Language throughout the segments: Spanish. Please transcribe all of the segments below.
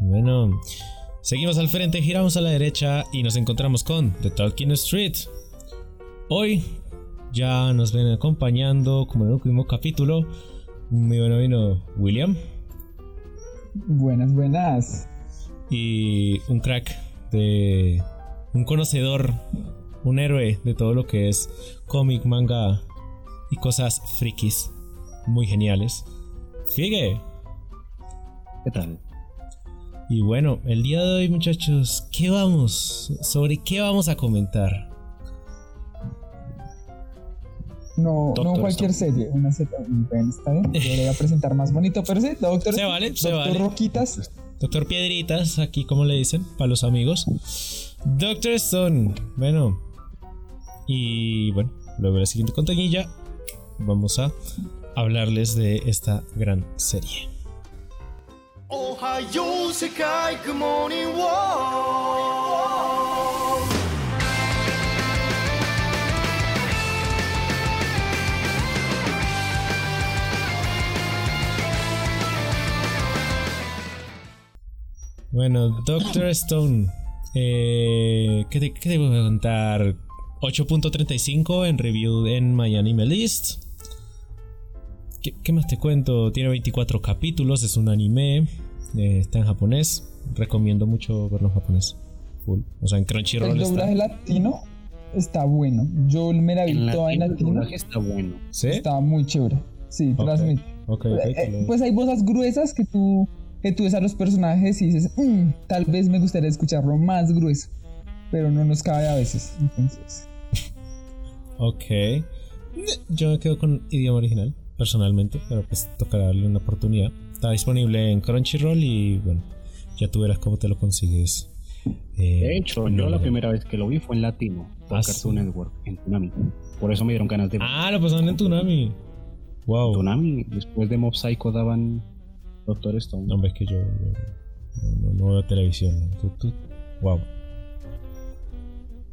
Bueno, seguimos al frente, giramos a la derecha y nos encontramos con The Talking Street. Hoy ya nos ven acompañando, como en el último capítulo, mi buen vino William. Buenas, buenas. Y un crack de. Un conocedor, un héroe de todo lo que es cómic, manga y cosas frikis muy geniales. Figue. ¿Qué tal? Y bueno, el día de hoy, muchachos, ¿qué vamos? ¿Sobre qué vamos a comentar? No, no cualquier serie, una serie. Está bien, debería presentar más bonito, pero sí, doctor. Se vale, se doctor vale. Roquitas. Doctor Piedritas, aquí como le dicen, para los amigos. Doctor Stone, bueno. Y bueno, luego la siguiente contañilla, vamos a hablarles de esta gran serie. Ohio, Sekai, Good Morning World. Bueno, Doctor Stone, eh, ¿qué, te, ¿qué te voy a contar? 8.35 en review en My Anime List. ¿Qué, qué más te cuento? Tiene 24 capítulos, es un anime, eh, está en japonés. Recomiendo mucho verlo en japonés. Full. O sea, en Crunchyroll El está. doblaje latino está bueno. Yo me la vi En toda en latino el doblaje está bueno. ¿Sí? Está muy chévere. Sí, Ok, transmite. ok, ok, Eh, pues hay voces gruesas que tú, que tú ves a los personajes y dices, "Mm, tal vez me gustaría escucharlo más grueso. Pero no nos cabe a veces. Entonces, Ok. Yo me quedo con idioma original, personalmente, pero pues tocará darle una oportunidad. Está disponible en Crunchyroll y bueno, ya tú verás cómo te lo consigues. eh, De hecho, no, yo la no. primera vez que lo vi fue en latino, por Ah, Cartoon sí. Network, en Tsunami. Por eso me dieron ganas de. Ah, lo pasaron en Tsunami. Wow. Tsunami, después de Mob Psycho daban Doctor Stone. No, es que yo, yo no, no- veo televisión. Wow.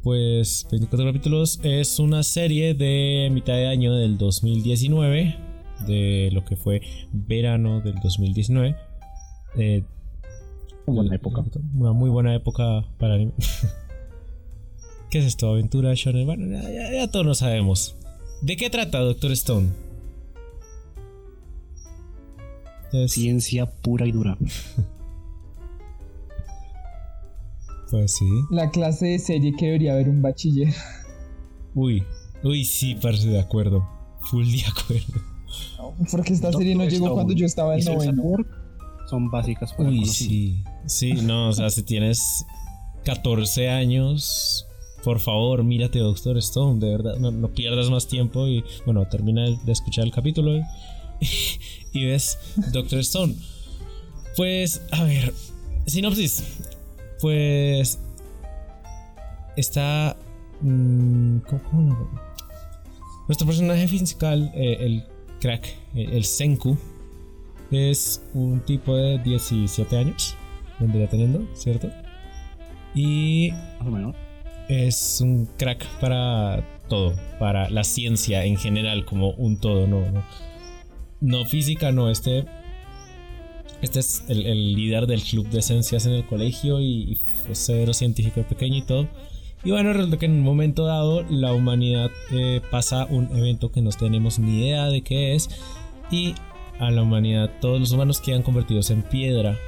Pues 24 capítulos es una serie de mitad de año del 2019, de lo que fue verano del 2019. Eh, Una buena época. Una muy buena época para anime. ¿Qué es esto? ¿Aventura shonen? Bueno, ya, ya- ya todos lo sabemos. ¿De qué trata Doctor Stone? Es- Ciencia pura y dura. pues sí. la clase de serie que debería haber un bachiller. Uy, uy, sí, parece de acuerdo. Full de acuerdo. Porque esta serie no llegó Stone cuando yo estaba en noveno. Son básicas para Uy, sí. Sí, no, o sea, si tienes 14 años, por favor, mírate Doctor Stone, de verdad, no, no pierdas más tiempo y, bueno, termina de escuchar el capítulo y, y ves Doctor Stone. Pues, a ver, sinopsis. Pues, está... mm, ¿Cómo, cómo lo- Nuestro personaje fiscal, eh, el crack, eh, el Senku, es un tipo de 17 años, vendría teniendo, ¿cierto? Y Más o menos. es un crack para todo, para la ciencia en general, como un todo, no, no, no física, no, este, este es el, el líder del club de ciencias en el colegio y, y fue severo científico pequeño y todo. Y bueno, resulta que en un momento dado la humanidad eh, pasa un evento que no tenemos ni idea de qué es y a la humanidad todos los humanos quedan convertidos en piedra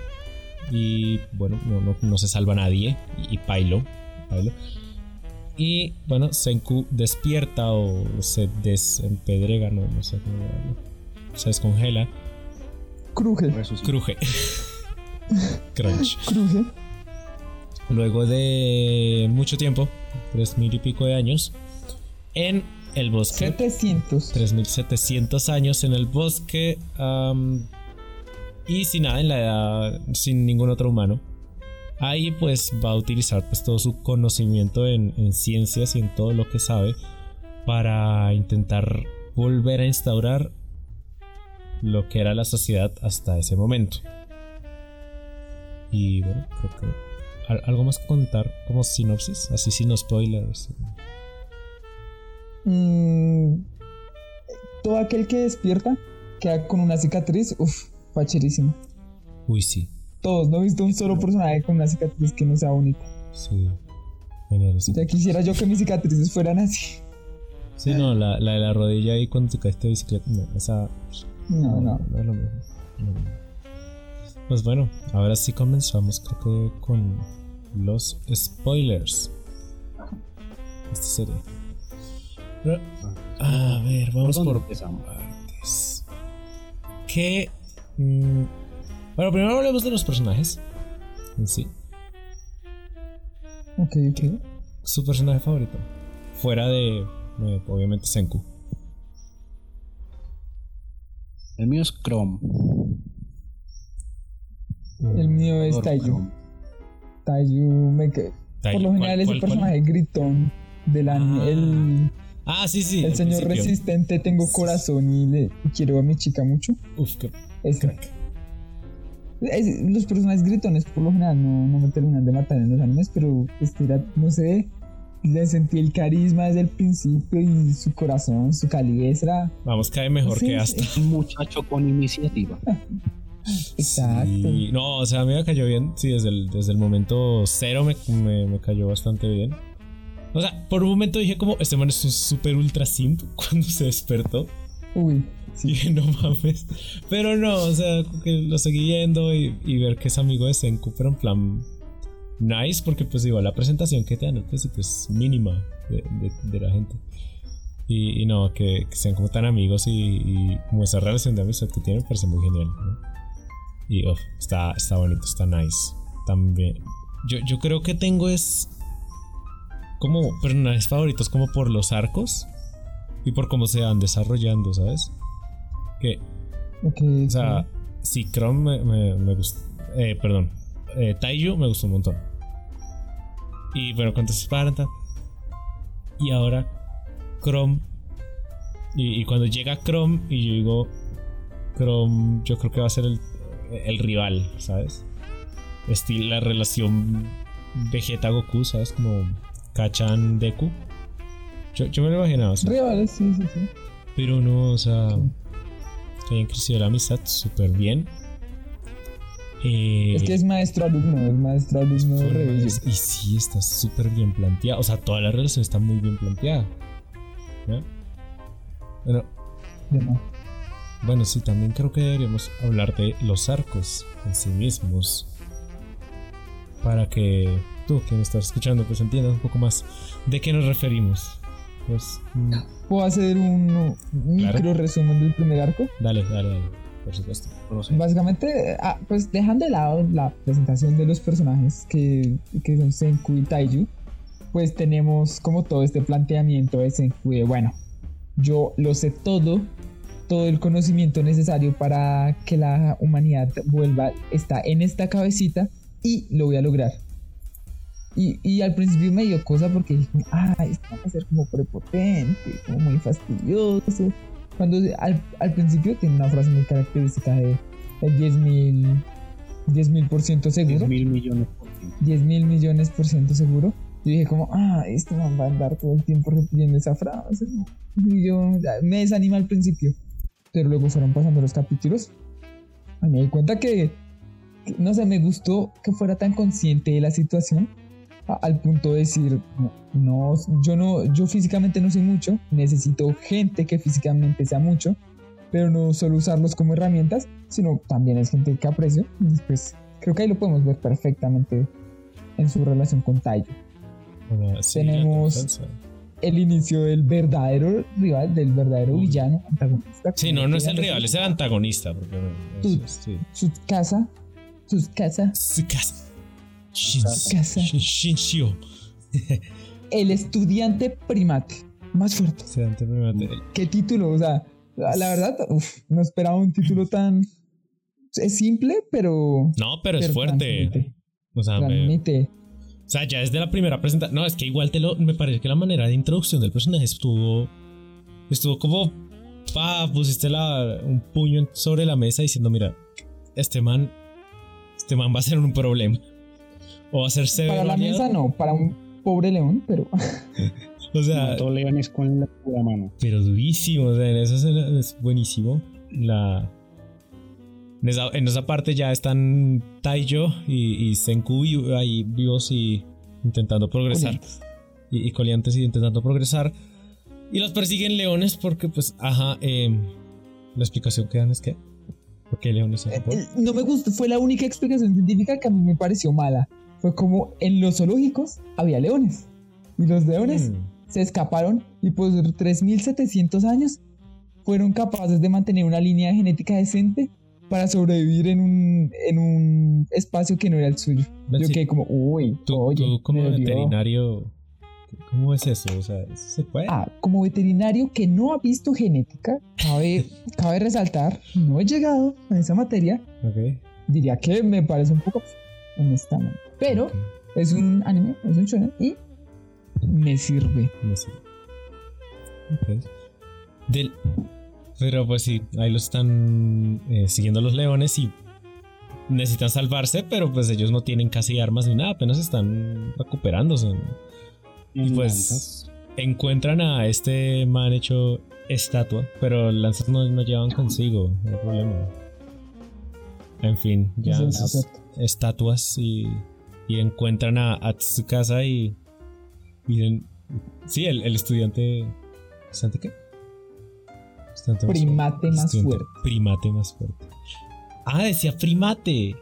y bueno, no, no, no se salva nadie y, y Pailo, Pailo. Y bueno, Senku despierta o se desempedrega, no, no sé cómo llamarlo. Se descongela, Cruje, cruje. Crunch. cruje. Luego de mucho tiempo, tres mil y pico de años, en el bosque. 700. 3700 años en el bosque y sin nada en la edad, sin ningún otro humano. Ahí pues va a utilizar pues todo su conocimiento en, en ciencias y en todo lo que sabe para intentar volver a instaurar lo que era la sociedad hasta ese momento. Y bueno, creo que algo más que contar como sinopsis, así sin spoilers. Mm, todo aquel que despierta queda con una cicatriz. Uf, facherísimo. Uy, sí. todos. No he visto un solo personaje con una cicatriz que no sea bonita. Sí. Genial, sí. Ya quisiera yo que mis cicatrices fueran así. Sí, no, la, la de la rodilla ahí cuando te caíste de bicicleta. No, esa. No, no. No es lo mismo. no es lo mismo. Pues bueno, ahora sí comenzamos, creo que con los spoilers. Esta serie. A ver, vamos ¿Por empezamos? partes. ¿Qué? mm, bueno, primero hablemos de los personajes. En sí. Ok, ok. Su personaje favorito. Fuera de, eh, obviamente, Senku. El mío es Chrome. El mío es Adoro Taiyu. Taiyu, Por lo general ¿cuál- es cuál- el cuál? personaje gritón del anime. Ah, el, Ah, sí, sí. el señor principio. resistente, tengo corazón y le y quiero a mi chica mucho. Uf, qué Ese. crack. Es- los personajes gritones por lo general no, no me terminan de matar en los animes, pero este era, no sé, le sentí el carisma desde el principio y su corazón, su calidez era Vamos, cae mejor Sí, que hasta. Un muchacho con iniciativa. exacto. Sí, No, o sea, a mí me cayó bien. Sí, desde el, desde el momento cero me, me, me cayó bastante bien. O sea, por un momento dije como, este man es un super ultra simp cuando se despertó. Uy, Y sí. dije, no mames. Pero no, o sea, que lo seguí yendo y, y ver que es amigo de Senku, pero en plan nice, porque pues igual la presentación que te dan al principio es mínima de, de- de la gente. Y, y no, que, que sean como tan amigos y, y como esa relación de amistad que tienen parece muy genial. ¿no? Y está, está bonito, está nice. También. Yo, yo creo que tengo es como personajes favoritos como por los arcos y por cómo se van desarrollando, ¿sabes? Que, o sea, sí, Chrome me, me, me gustó. Eh, perdón, eh, Taiyu me gustó un montón. Y bueno, cuando se Esparta. Y ahora Chrome. Y, y cuando llega Chrome y yo digo, Chrome, yo creo que va a ser el, el rival, ¿sabes? Estilo la relación Vegeta-Goku, ¿sabes? Como Kachan-Deku. Yo, yo me lo imaginaba así. Rivales, sí, sí, sí. Pero no, o sea, que hayan crecido la amistad súper bien. Eh, Es que es maestro alumno, es maestro alumno y sí, está súper bien planteada. O sea, toda la relación está muy bien planteada. ¿no? Bueno. Bueno, sí, también creo que deberíamos hablar de los arcos en sí mismos. Para que tú, quien estás escuchando, pues entiendas un poco más de qué nos referimos. Pues, mm, ¿Puedo hacer un micro resumen del primer arco? dale, dale, dale, por supuesto. Básicamente, ah, pues dejando de lado la presentación de los personajes que, que son Senku y Taiju, pues tenemos como todo este planteamiento de Senku de, bueno, yo lo sé todo, todo el conocimiento necesario para que la humanidad vuelva, está en esta cabecita y lo voy a lograr. Y, y al principio me dio cosa porque dije, ah, esto va a ser como prepotente, como muy fastidioso. Cuando al, al principio tiene una frase muy característica de el 10 mil 10 mil por ciento 10 seguro, mil millones por ciento. 10 mil millones por ciento seguro. Yo dije como, ah, este man va a andar todo el tiempo repitiendo esa frase. Y yo me desanima al principio. Pero luego fueron pasando los capítulos. Y me di cuenta que, que, no sé, me gustó que fuera tan consciente de la situación a- al punto de decir, no, no, yo no, yo físicamente no sé mucho, necesito gente que físicamente sea mucho, pero no solo usarlos como herramientas, sino también es gente que aprecio. Y pues creo que ahí lo podemos ver perfectamente en su relación con Taiyo. Bueno, sí, Tenemos-. El inicio del verdadero rival, del verdadero villano, antagonista. Sí, no, no es el rival, es el antagonista. Porque, es- sí. Su casa, Su casa. Shin- casa. Shin- Shinshio. el estudiante primate. Más fuerte. Antes primero- ¿Qué título? O sea, la verdad, uf, no esperaba un título tan... Es simple, pero... No, pero es fuerte. transmite, O sea, transmite. Sea, ya desde la primera presentación. No, es que igual te lo. Me parece que la manera de introducción del personaje estuvo. Estuvo como. Pa, pusiste la, un puño sobre la mesa diciendo: Mira, este man. Este man va a ser un problema. O va a ser severo. Para la mesa no, para un pobre león, pero... O sea, Mató leones con la pura mano. pero durísimo. O sea, en escena es buenísimo. La. En esa, en esa parte ya están Taiyo y, y Senku ahí vivos y intentando progresar. Y, y Coliantes y intentando progresar. Y los persiguen leones porque, pues, ajá, eh, la explicación que dan es que... ¿Por qué leones en Japón? Eh, No me gustó, fue la única explicación científica que a mí me pareció mala. Fue como en los zoológicos había leones. Y los leones Mm. se escaparon y por 3.700 años fueron capaces de mantener una línea genética decente para sobrevivir en un, en un espacio que no era el suyo. Yo quedé como, uy, Tú, oye, tú como me veterinario, ¿cómo es eso? O sea, ¿eso se puede? Ah, como veterinario que no ha visto genética, cabe, cabe resaltar, no he llegado a esa materia, Ok. diría que me parece un poco honestamente. Pero es un anime, es un shonen y me sirve. no sé. Ok. Del... Pero pues sí, ahí los están eh, siguiendo los leones y necesitan salvarse, pero pues ellos no tienen casi armas ni nada, apenas están recuperándose. ¿no? Y pues encuentran a este man hecho estatua, pero lanzas no, no llevan consigo, no hay problema. En fin, ya sus estatuas y, y encuentran a, a Tsukasa y miren, sí, el, el estudiante, ¿estudiante qué? Más Primate fuerte. más fuerte. Primate más fuerte. Ah, decía primate.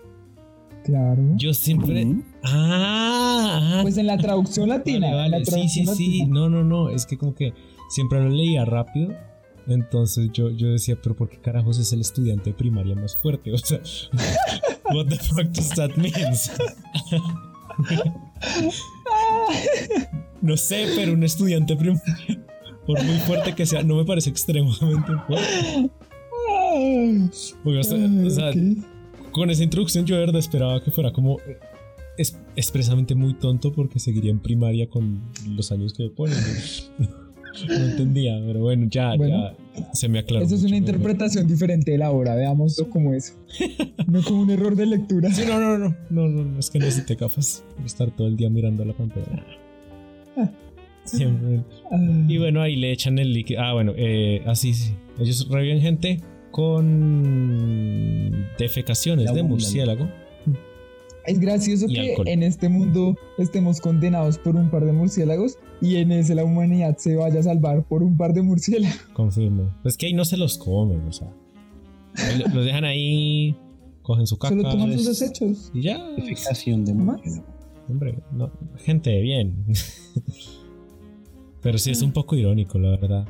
Claro. Yo siempre. Ah, ah, Pues en la traducción latina. Vale, la. Sí, traducción sí, sí. latina. No, no, no. Es que como que siempre lo leía rápido. Entonces yo, yo decía, pero ¿por qué carajos es el estudiante de primaria más fuerte? O sea, what the fuck does that mean? no sé, pero un estudiante primaria, por muy fuerte que sea, no me parece extremadamente fuerte. Porque, o sea, o sea, con esa introducción yo de verdad esperaba que fuera como eh, es- expresamente muy tonto porque seguiría en primaria con los años que me ponen. No, entendía, pero bueno, ya, Bueno. ya se me aclaró. Eso es una interpretación diferente de la obra. Veámoslo como eso. No como un error de lectura. Sí, no, no, no, no, no, no, es que necesité gafas estar todo el día mirando la pantalla. Siempre. Y bueno, ahí le echan el líquido. Ah, bueno, eh, así, sí. Ellos reviven gente con defecaciones La de murciélago. Es gracioso Y que alcohol. en este mundo estemos condenados por un par de murciélagos y en ese la humanidad se vaya a salvar por un par de murciélagos. Confirmo. Pues que ahí no se los comen, o sea. Los dejan ahí, cogen su caca. Solo toman sus es- desechos. Y ya. Defecación de ¿Más? murciélago. Hombre, no, gente bien. Pero sí es un poco irónico, la verdad.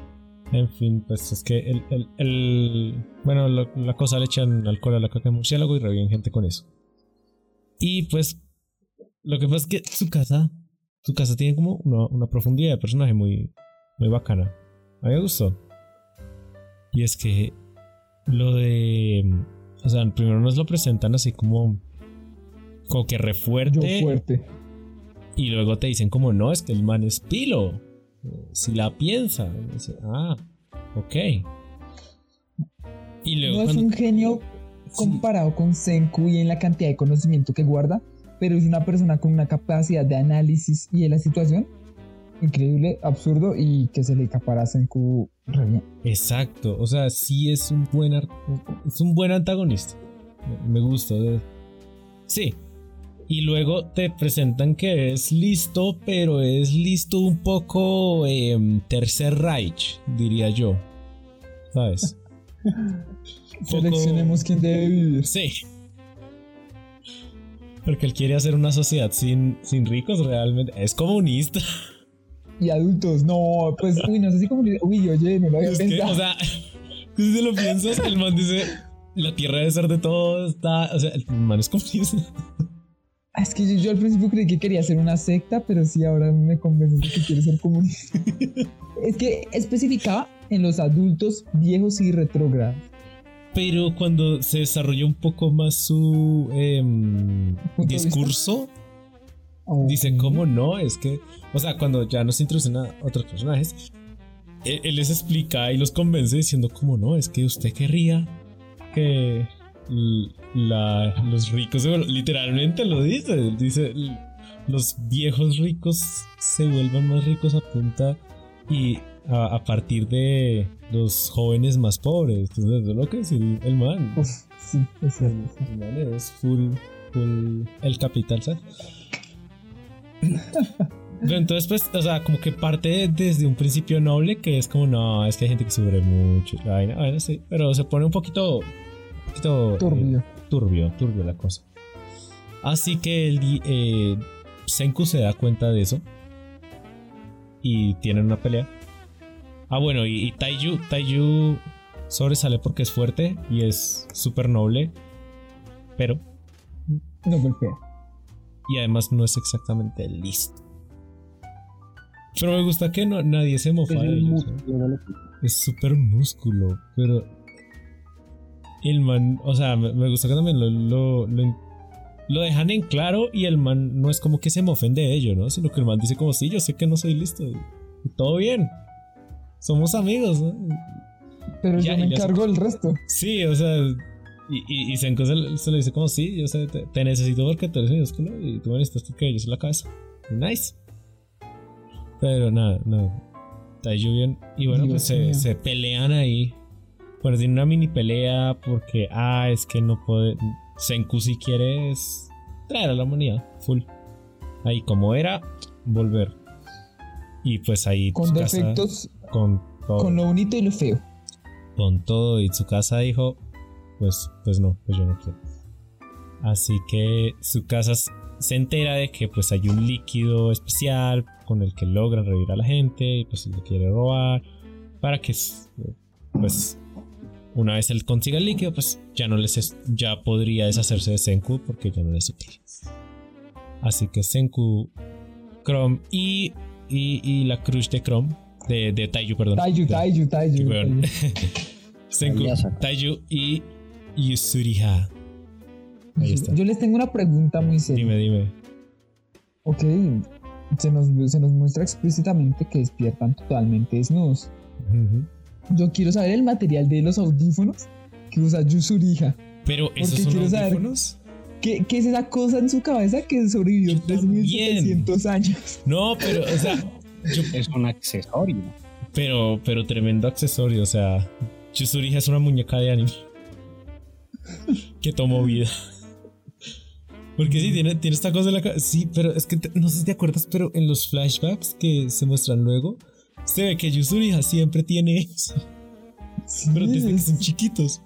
En fin, pues es que el. el, el- bueno, lo- la cosa le echan alcohol a la caca de murciélago y reviven gente con eso. Y pues. Lo que pasa es que su casa. Su casa tiene como una, una profundidad de personaje muy. Muy bacana. A mí me gustó. Y es que. Lo de. O sea, primero nos lo presentan así como. Como que re Yo fuerte. fuerte. Y luego te dicen como no, es que el man es pilo. Si la piensa. Dice, ah, ok. Y luego No es un genio Sí, comparado con Senku y en la cantidad de conocimiento que guarda, pero es una persona con una capacidad de análisis y de la situación increíble, absurdo y que se le escapara a Senku re bien. Exacto. O sea, sí es un buen es un buen antagonista. Me- gusta. Sí. Y luego te presentan que es listo, pero es listo un poco em, Tercer Reich, diría yo. ¿Sabes? Poco- Seleccionemos quién debe vivir. Sí. Porque él quiere hacer una sociedad sin, sin ricos realmente. Es comunista. Y adultos, no, pues, uy, no sé si como, uy, oye, no lo había Es que, pensado. o sea, si te lo piensas, el man dice, la tierra debe ser de todos, está... O sea, el man es comunista. Ah, Es que yo, yo al principio creí que quería ser una secta, pero sí, ahora me convences de que quiere ser comunista. es que especificaba en los adultos viejos y retrógrados. Pero cuando se desarrolla un poco más su em, ¿Punto de discurso, Ok. dicen, ¿cómo no? Es que, o sea, cuando ya nos introducen a otros personajes, él, él les explica y los convence diciendo, ¿cómo no? Es que usted querría que la- los ricos, literalmente lo dice, dice, los viejos ricos se vuelvan más ricos a punta y a, a partir de los jóvenes más pobres. Entonces, eso es lo que dice el, el man. Uf, Sí, es cierto. El man es full, full el capital, ¿sabes? Pero entonces, pues, o sea, como que parte desde un principio noble que es como, no, es que hay gente que sufre mucho. la vaina, bueno, sí, pero se pone un poquito, poquito eh, Turbio. turbio, turbio la cosa. Así que el, eh, Senku se da cuenta de eso y tienen una pelea. Ah, bueno, y, y Taiju, Taiju sobresale porque es fuerte y es súper noble, pero No golpea. y además no es exactamente listo. Pero me gusta que no, nadie se mofa de el ellos. Es súper músculo, pero. El man, o sea, me, me gusta que también lo, lo, lo, lo dejan en claro y el man no es como que se mofen de ello, ¿no? Sino que el man dice como, sí, yo sé que no soy listo. y todo bien. Somos amigos, ¿no? Pero Ya, yo y me encargo del resto. Sí, o sea, y, y, y Senko se, se le dice como, sí, yo sé, te, te necesito porque tú eres minúsculo y tú me necesitas porque yo soy la cabeza. Nice. Pero nada, no. Bien. Y bueno, Dios pues se pelean ahí. Bueno, tiene una mini pelea porque, ah, es que no puede. Senku si quiere es traer a la humanidad, full. Ahí como era, volver. Y pues ahí Con defectos, con todo con lo bonito y lo feo. con todo y su casa dijo, pues, pues no, pues yo no quiero. Así que su casa se entera de que pues hay un líquido especial con el que logran revivir a la gente y pues le quiere robar para que pues una vez él consiga el líquido pues ya no les es- ya podría deshacerse de Senku porque ya no les es útil. Así que Senku, Chrome y, y, y la crush de Chrome de, de Taiju, perdón. Taiju, De- Taiju, weón. Taiju. Senku, y Yusuriha. Ahí está. Yo les tengo una pregunta muy seria. Dime, dime. Ok, se nos, se nos muestra explícitamente que despiertan totalmente desnudos. Yo quiero saber el material de los audífonos que usa Yusuriha. Pero esos son quiero saber- audífonos. ¿Qué, ¿Qué es esa cosa en su cabeza que sobrevivió Yo también. 3700 años? No, pero, o sea, yo- Es un accesorio. pero, pero tremendo accesorio. O sea, Yusuriha es una muñeca de anime que tomó vida. Porque sí, tiene, tiene esta cosa en la cabeza. Sí, pero es que te- no sé si te acuerdas, pero en los flashbacks que se muestran luego, se ve que Yusuriha siempre tiene eso. Pero Sí, desde que son chiquitos.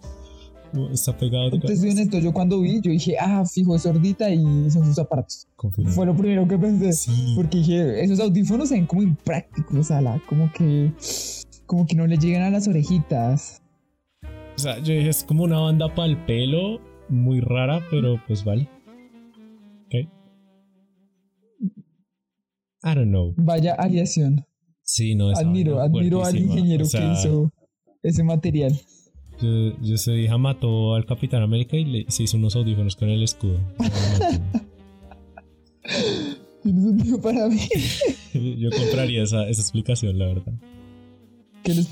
Está pegado Te soy honesto, yo cuando vi, yo dije, ah, fijo, es sordita y son sus aparatos. Confirmo. Fue lo primero que pensé. Sí. Porque dije, esos audífonos se ven como imprácticos, o sea, la- como que, como que no le llegan a las orejitas. O sea, yo dije, es como una banda para el pelo, muy rara, pero pues vale. Ok. I don't know. Vaya aliación. Sí, no, esa Admiro, admiro al ingeniero O sea, que hizo ese material. Yo, yo su hija mató al Capitán América y le, se hizo unos audífonos con el escudo. Tiene sentido para mí. yo compraría esa, esa explicación, la verdad. ¿Qué les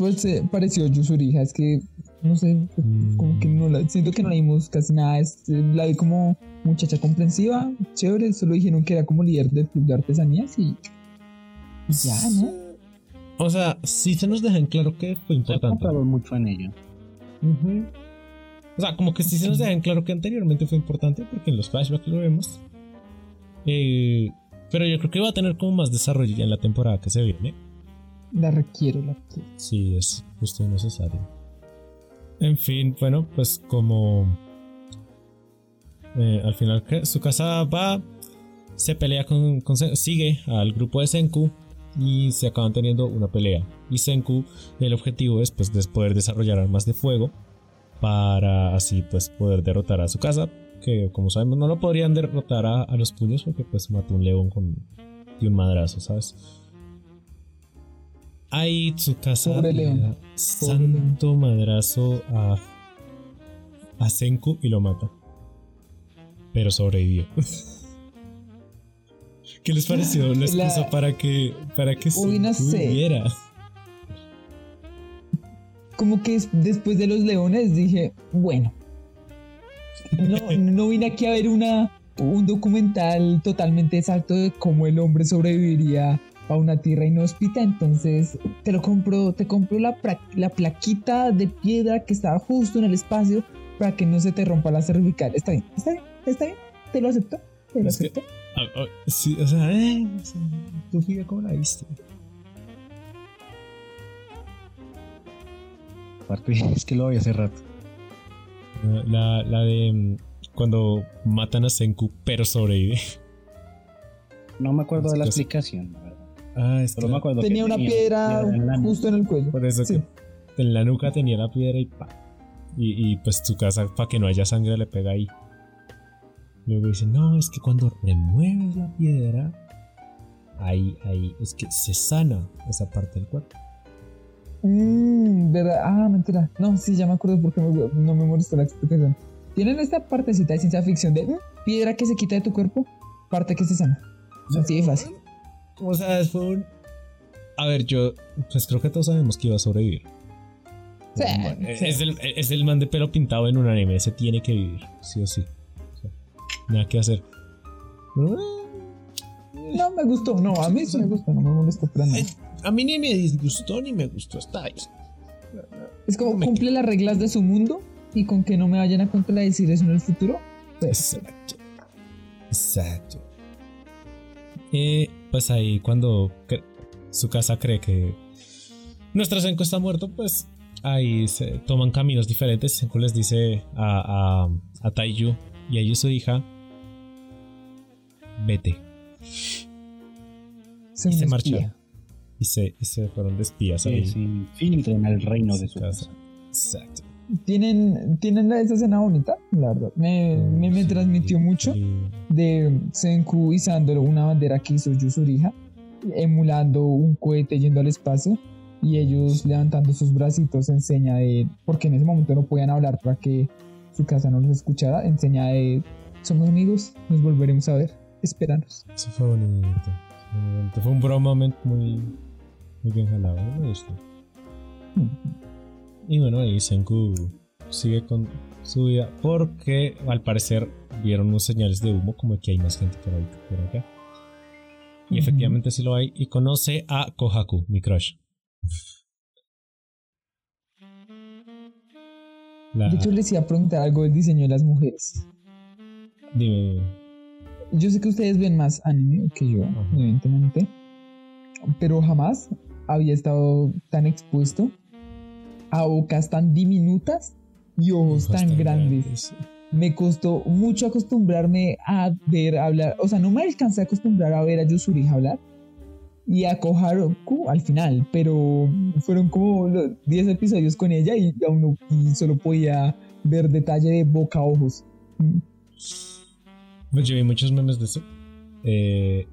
pareció Yusuriha? Es que, no sé, Mm. como que no la, siento que no la vimos casi nada. Es- la vi como muchacha comprensiva, chévere. Solo dijeron que era como líder del club de artesanías y y ya, ¿no? O sea, sí se nos deja en claro que fue Se ha importante. comprado mucho en ello. O sea, como que sí se nos deja en claro que anteriormente fue importante porque en los flashbacks lo vemos. Eh, pero yo creo que va a tener como más desarrollo ya en la temporada que se viene. La requiero, la requiero. Sí, es justo necesario. En fin, bueno, pues como eh, al final su casa va, se pelea con, sigue al grupo de Senku y se acaban teniendo una pelea. Y Senku, el objetivo es pues des- poder desarrollar armas de fuego para así pues poder derrotar a su casa, que como sabemos no lo podrían derrotar a, a los puños porque pues mató un león con de un madrazo, ¿sabes? Ahí su casa Pobre le león. santo madrazo a a Senku y lo mata. Pero sobrevivió. ¿Qué les pareció la excusa La- para que para que Uy, no Senku sé. viviera? Como que es- después de los leones dije, bueno, no, no vine aquí a ver una, un documental totalmente exacto de cómo el hombre sobreviviría a una tierra inhóspita, entonces te lo compro, te compro la, la plaquita de piedra que estaba justo en el espacio para que no se te rompa la cervical. Está bien, está bien, está bien. Te lo acepto, te lo Es acepto. Ah, sí, o sea, eh, tu figa, ¿cómo la viste? Aparte, es que lo vi hace rato. La, la de mm, cuando matan a Senku, pero sobrevive. No me acuerdo de la que- explicación, la verdad. Ah, es Pero me acuerdo Tenía que una piedra en la justo en el cuello. Por eso Sí. que en la nuca tenía la piedra y pa. Y, y pues tu casa, para que no haya sangre, le pega ahí. Luego dice, no, es que cuando remueves la piedra, ahí, ahí, es que se sana esa parte del cuerpo. Mmm, verdad. Ah, mentira. No, sí, ya me acuerdo porque me- no me molestó la explicación. Tienen esta partecita de ciencia ficción de mm, piedra que se quita de tu cuerpo, parte que se sana. Así de fácil. O sea, fue un... A ver, yo, pues creo que todos sabemos que iba a sobrevivir. Sí, sí. Es, el, es el man de pelo pintado en un anime, ese tiene que vivir, sí o sí. Nada que hacer. No me gustó, no, a mí sí me gustó, no me molestó para nada. A mí ni me disgustó ni me gustó, está ahí. Es como cumple las reglas de su mundo y con que no me vayan a contradecir eso en el futuro. Pues, Exacto. Exacto. Eh, pues ahí cuando su casa cree que nuestro Senko está muerto, pues ahí se toman caminos diferentes. Senko les dice a, a, a Taiju y a Yu, su hija, vete. se Y se espía. Y se, y se fueron de espías Que se infiltren al reino de su casa. Exacto. Tienen, tienen la- esa escena bonita, la verdad. Me, me, me Sí, transmitió mucho sí. de Senku izando una bandera que hizo Yusurija, emulando un cohete yendo al espacio y ellos levantando sus bracitos en seña de, porque en ese momento no podían hablar para que su casa no los escuchara, en seña de, somos amigos, nos volveremos a ver, espéranos. Eso fue bonito. Fue un broma muy, muy bien jalado. Me gustó. Y bueno, ahí Senku sigue con su vida porque al parecer vieron unos señales de humo como que hay más gente por ahí por acá. Y efectivamente sí lo hay. Y conoce a Kohaku, mi crush. La, De hecho, les iba a preguntar algo del diseño de las mujeres. dime, Yo sé que ustedes ven más anime que yo, Ajá. evidentemente, pero jamás había estado tan expuesto a bocas tan diminutas y ojos ojos tan, grandes. Me costó mucho acostumbrarme a ver hablar, o sea, no me alcancé a acostumbrar a ver a Yusuri hablar y a Kohaku al final, pero fueron como los 10 episodios con ella y aún no, y solo podía ver detalle de boca a ojos. Pues yo vi muchos memes de eso. Eh,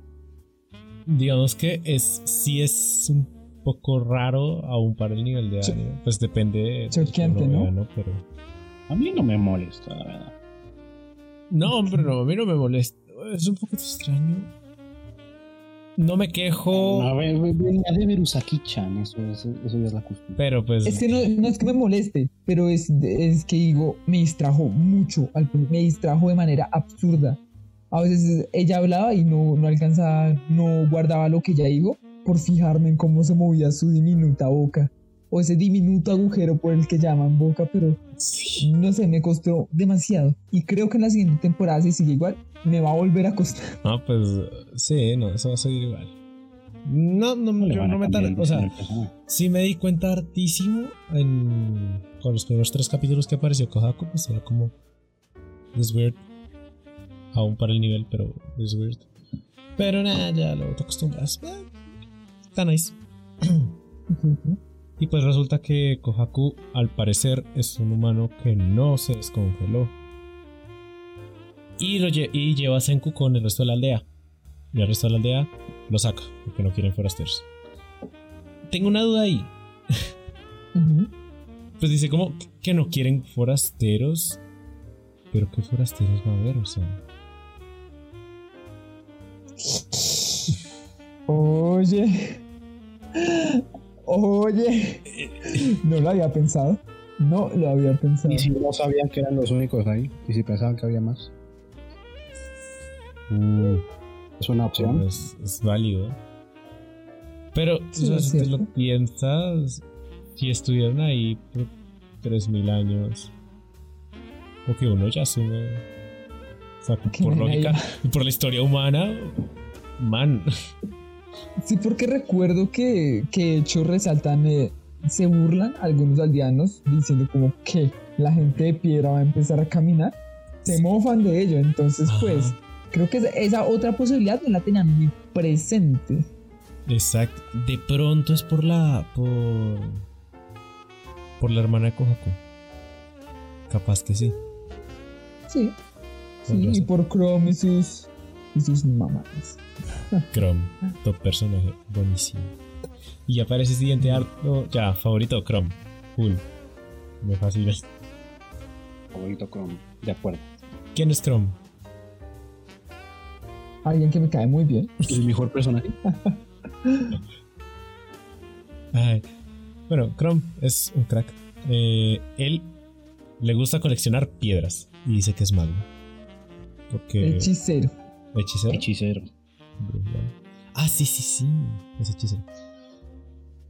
digamos que es sí es un poco raro aún para el nivel de anime. Pues depende choqueante, ¿no? vea, Pero A mí no me molesta, la verdad. no, hombre, no, a mí no me molesta. Es un poco extraño. No me quejo, A ver, venía de ver Usaki-chan, eso, eso, eso ya es la costumbre. pero pues Es que no, no es que me moleste, pero es, es que digo, me distrajo mucho, me distrajo de manera absurda. A veces ella hablaba y no, no alcanzaba, no guardaba lo que ella dijo por fijarme en cómo se movía su diminuta boca o ese diminuto agujero por el que llaman boca, pero sí. no sé, me costó demasiado. Y creo que en la siguiente temporada, si sigue igual, me va a volver a costar. No, pues sí, no, eso va a seguir igual. No, no, Le yo no me el o sea, sí me di cuenta hartísimo en, con los primeros tres capítulos que apareció Kohaku, pues era como es weird, aún para el nivel, pero es weird. Pero nada, ya lo te acostumbras. Está nice. Y pues resulta que Kohaku, al parecer, es un humano que no se descongeló. Y, lo y lleva a Senku con el resto de la aldea. Y el resto de la aldea lo saca, porque no quieren forasteros. Tengo una duda ahí. Pues dice como que no quieren forasteros. Pero ¿qué forasteros va a haber? O sea, Oye. Oye. No lo había pensado. No lo había pensado. Y si no sabían que eran los únicos ahí, y si pensaban que había más, es una opción. es, es válido. Pero, o Sí, sea, es si te lo piensas, si estuvieron ahí por 3000 años, o que uno ya asume. O sea, Que por lógica y por la historia humana, man. Sí, porque recuerdo que, que de hecho resaltan, eh, se burlan algunos aldeanos diciendo como que la gente de piedra va a empezar a caminar. Se mofan de ello, entonces Ajá. pues creo que esa- otra posibilidad no la tenían muy presente. Exacto. De pronto es por la. por. por la hermana de Kohaku. Capaz que sí. Sí, sí, y por Chrome y sus, y sus mamás. Chrome, top personaje, buenísimo. Y ya aparece el siguiente arco. Ya, favorito, Chrome. Cool. Me fascina. Favorito Chrome. De acuerdo. ¿Quién es Chrome? Alguien que me cae muy bien. El mejor personaje. Ay. Bueno, Chrome es un crack. Eh, él le gusta coleccionar piedras y dice que es mago. Porque. Hechicero. ¿Hechicero? Ah, sí, sí, sí. Es hechicero.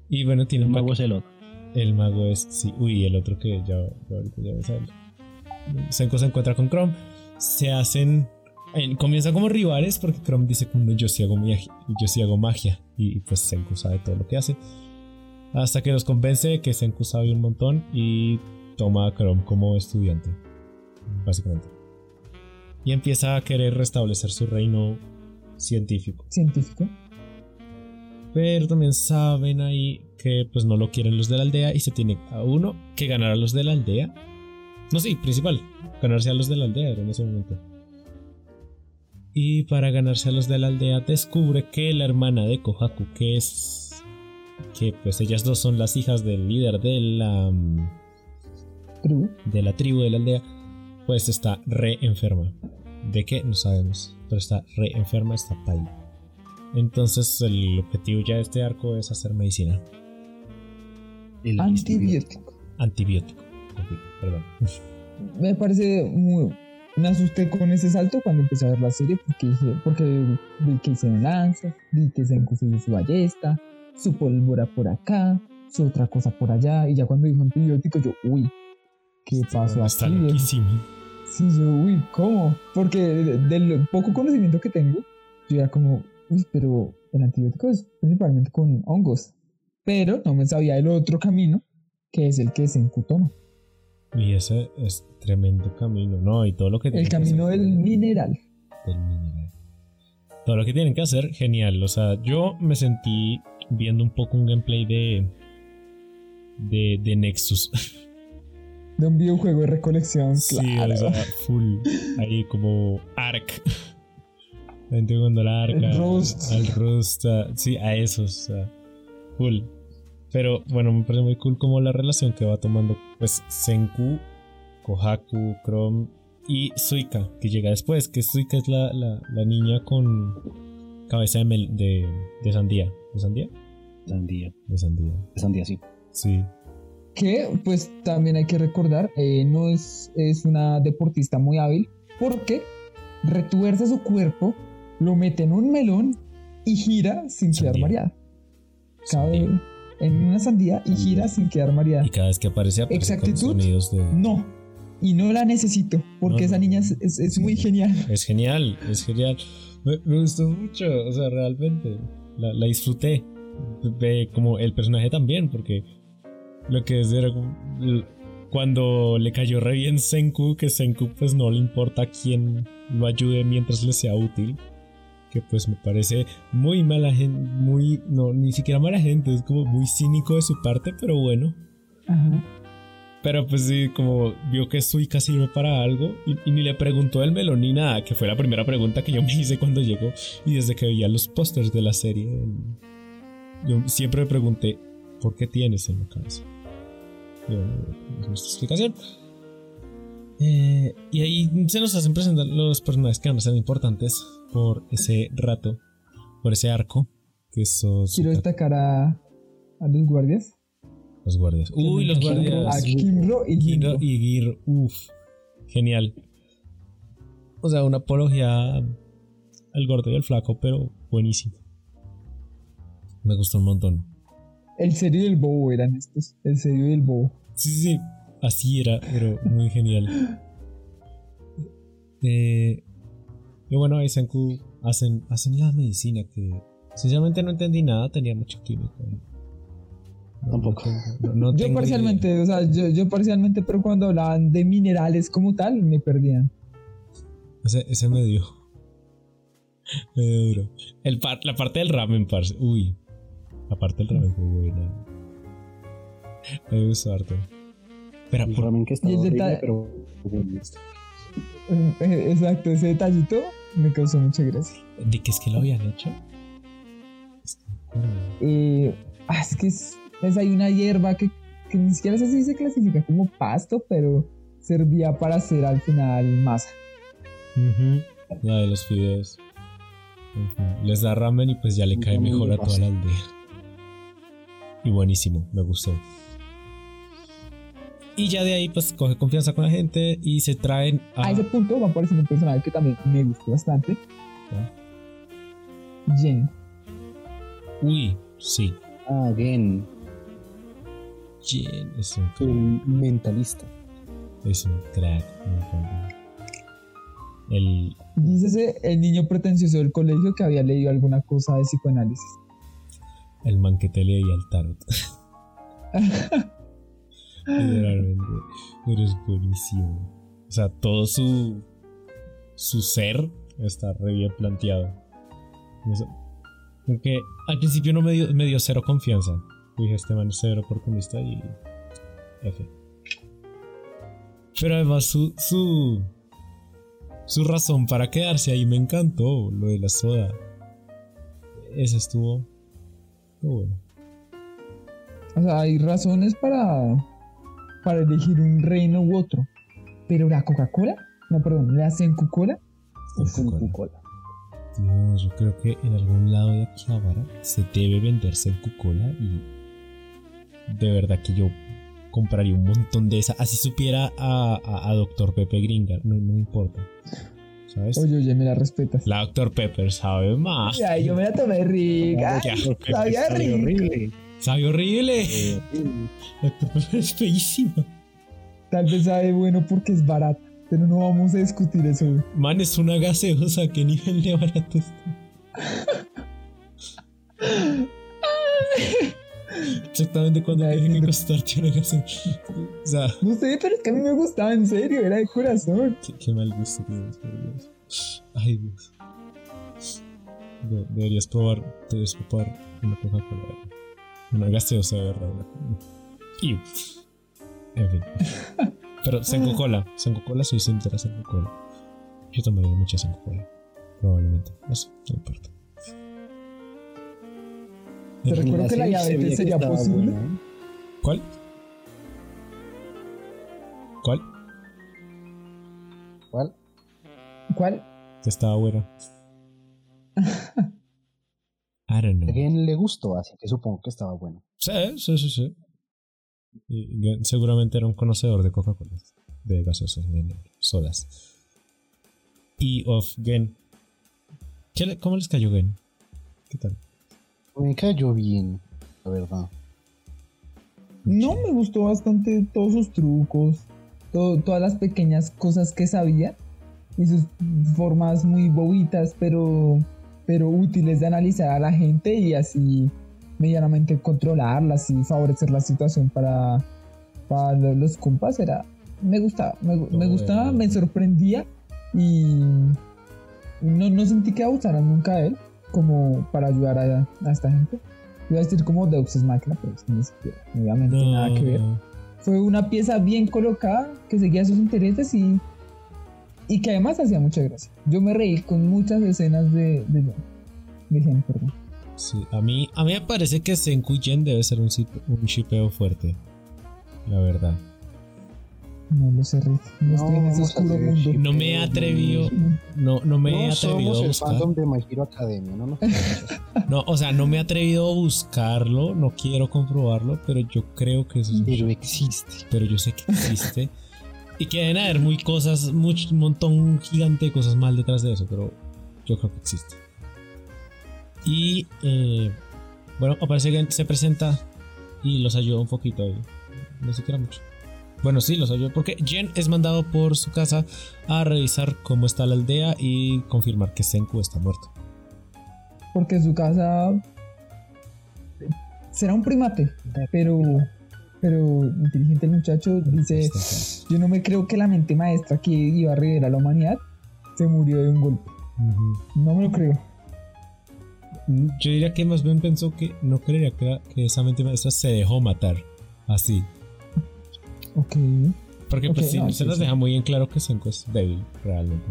Y bueno, tiene El un mago es el otro. El mago es. Sí. Uy, el otro que ya, ya ahorita ya ves a él. Senko se encuentra con Chrome. Se hacen. eh, comienzan como rivales porque Chrome dice como "No, yo sí hago magia. Yo sí hago magia. Y, y, pues Senku sabe todo lo que hace. Hasta que los convence de que Senku sabe un montón y toma a Chrome como estudiante. Básicamente. Y empieza a querer restablecer su reino científico. Científico. Pero también saben ahí que pues no lo quieren los de la aldea y se tiene a uno que ganar a los de la aldea. No, sí, principal, ganarse a los de la aldea era en ese momento. Y para ganarse a los de la aldea descubre que la hermana de Kohaku, que es... que pues ellas dos son las hijas del líder de la... mm, de la tribu de la aldea, pues está re enferma. ¿De qué? No sabemos, pero está re enferma, está paila. Entonces el objetivo ya de este arco es hacer medicina. El Antibiótico. Antibiótico. Conflicto, Perdón. Me parece muy... Me asusté con ese salto cuando empecé a ver la serie porque dije, porque vi que hicieron lanzas, vi que se encusió su ballesta, su pólvora por acá, su otra cosa por allá, y ya cuando dijo antibiótico yo, uy, ¿qué pasó Está aquí? viejo? loquísimo. Sí, yo, uy, ¿cómo? Porque de- del poco conocimiento que tengo, yo ya como, uy, pero el antibiótico es principalmente con hongos. Pero no me sabía el otro camino, que es el que Senku toma. Y ese es tremendo camino, ¿no? Y todo lo que El que camino hacer- del mineral. del mineral. Todo lo que tienen que hacer, genial. O sea, yo me sentí viendo un poco un gameplay de. de, de Nexus. De un videojuego de recolección, Sí, claro. o sea, full. Ahí como Ark. Gente jugando al Ark. El al- Rust. Al Rust. a- sí, a esos. o sea, full. Pero bueno, me parece muy cool como la relación que va tomando pues Senku, Kohaku, Chrome y Suika, que llega después. Que Suika es la, la, la niña con cabeza de, mel- de, de sandía. ¿De sandía? Sandía. De sandía. Sandía, sí. Sí. Que pues también hay que recordar, eh, no es, es una deportista muy hábil, porque retuerce su cuerpo, lo mete en un melón y gira sin quedar mareada. Cabe Sandía. en una sandía y gira sin quedar mareada. Y cada vez que aparece, aparece con Exactitud. sonidos de. No, y no la necesito, porque No, esa niña es, es- es muy genial. Es genial, es genial. Me, me gustó mucho, o sea, realmente. La, la disfruté. Ve como el personaje también, porque lo que es era cuando le cayó re bien Senku, que Senku pues no le importa quién lo ayude mientras le sea útil. Que pues me parece muy mala gente, muy, no, ni siquiera mala gente, es como muy cínico de su parte, pero bueno. Ajá. Pero pues sí, como vio que Suika sirve para algo y, y ni le preguntó el melón ni nada, que fue la primera pregunta que yo me hice cuando llegó y desde que veía los pósters de la serie, yo siempre me pregunté, ¿por qué tienes en la cabeza? Es nuestra explicación. Eh, y ahí se nos hacen presentar los personajes que van a ser importantes por ese rato, por ese arco, que son Quiero destacar a, a los guardias. los guardias. Uy, los Kimro- guardias. A Kimro y Giro Giro. y Gir, uff, genial. O sea, una apología al gordo y al flaco, pero buenísimo. Me gustó un montón. El serio y el bobo eran estos. El serio y el bobo. Sí, sí, sí, así era, pero muy genial. Eh, y bueno, ahí Senku hacen, hacen la medicina que sinceramente no entendí nada, tenía mucho químico. No, Tampoco. no- no Yo parcialmente, o sea, yo, yo parcialmente, pero cuando hablaban de minerales como tal, me perdían. Ese, ese me dio. Me dio duro. El par- la parte del ramen, parce. Uy. La parte del ramen fue buena. Me gustó harto. Pero El por- ramen que estaba horrible, detalle- pero bueno. Eh, Exacto, ese detallito me causó mucha gracia. ¿de qué es que lo habían hecho? Es que. Eh, ah, es que es, es- hay una hierba que, que ni siquiera sé si se clasifica como pasto, pero servía para hacer al final masa. Ujú, La de los fideos. Ujú. Les da ramen y pues ya le cae mejor a toda la aldea. Y buenísimo, me gustó. Y ya de ahí pues coge confianza con la gente y se traen a... A ese punto va apareciendo un personaje que también me gustó bastante. Jen. Uy, sí. Ah, Gen, Jen es un, el mentalista. es un crack. El, Dícese el niño pretencioso del colegio que había leído alguna cosa de psicoanálisis. el man que te leía el tarot. Literalmente. Pero es buenísimo. O sea, todo su. Su ser está re bien planteado. Aunque al principio no me dio, me dio cero confianza. Dije, este man es cero oportunista y. F. Pero además su. su. Su razón para quedarse ahí me encantó. Lo de la soda. Ese estuvo. estuvo bueno. O sea, hay razones para, para elegir un reino u otro. Pero la Coca-Cola, no, perdón, la Sencu-Cola, Coca-Cola. Dios, yo creo que en algún lado de Akihabara se debe venderse en Coca-Cola y de verdad que yo compraría un montón de esa. Así supiera a, a, a Dr. Pepe Gringa, no, no importa. ¿Sabes? oye, oye, me la respetas. La Dr. Pepper sabe más. Ay, yo me la tomé rica. Ya, sabía Sabe rico. horrible. Sabe horrible. Eh, es feísima. Tal vez sabe bueno porque es barata, pero no vamos a discutir eso. hoy. Man, es una gaseosa. ¿Qué nivel de barato está? Exactamente cuando tiene que entiendo. costarte una gaseosa. O sea, No sé, pero es que a mí me gustaba en serio, era de corazón. Qué, qué mal gusto tienes, por Dios. Ay, Dios. De- deberías probar, deberías probar una Coca-Cola. Una gaseosa de verdad. una- Iu. En fin. Pero Senco Cola. Senco Cola, soy sincera Senco Cola. Yo tomaría mucha Senco Cola. Probablemente. No sé, no importa. Te recuerdo que la diabetes sería posible. buena, ¿eh? ¿Cuál? ¿Cuál? ¿Cuál? ¿Cuál? Que estaba buena. I don't know. Le gustó, así que supongo que estaba bueno. Sí, sí, sí, sí. Y seguramente era un conocedor de Coca-Cola, de gaseosas, de sodas. Y of Gen. ¿Qué le- ¿Cómo les cayó Gen? ¿Qué tal? Me cayó bien, la verdad. No, me gustó bastante todos sus trucos, to- todas las pequeñas cosas que sabía y sus formas muy bobitas, pero, pero útiles de analizar a la gente y así medianamente controlarlas y favorecer la situación para, para lo- los compas. Era, me gustaba, me, me No, gustaba, me sorprendía y no, no sentí que abusaran nunca de él como para ayudar a, a esta gente. Iba a decir como Deus Ex Machina, pero es que ni siquiera, obviamente nada que ver. Fue una pieza bien colocada que seguía sus intereses y, y que además hacía mucha gracia. Yo me reí con muchas escenas de, de, de Gen, perdón. Sí, a mí, a mí me parece que Senku y Gen debe ser un, un shipeo fuerte. La verdad. No lo sé, Rick. No, estoy en ese oscuro mundo. No me he atrevido. No, no me he no atrevido somos a el buscar. fandom de My Hero Academia, no nos No, o sea, no me he atrevido a buscarlo. No quiero comprobarlo, pero yo creo que eso es un Pero existe. pero yo sé que existe. Y que deben haber muy cosas, much- un montón gigante de cosas mal detrás de eso, pero yo creo que existe. Y eh, bueno, aparece que se presenta y los ayuda un poquito ahí. No siquiera mucho. Bueno, sí, los ayudó porque Jen es mandado por su casa a revisar cómo está la aldea y confirmar que Senku está muerto. Porque su casa será un primate, pero pero inteligente el muchacho dice, yo no me creo que la mente maestra que iba a revivir a la humanidad se murió de un golpe. No me lo creo. Yo diría que más bien pensó que no creería que, que esa mente maestra se dejó matar. Así. Ok. Porque pues Ok, sí, no, se sí, nos sí. deja muy en claro que Senku es débil, realmente.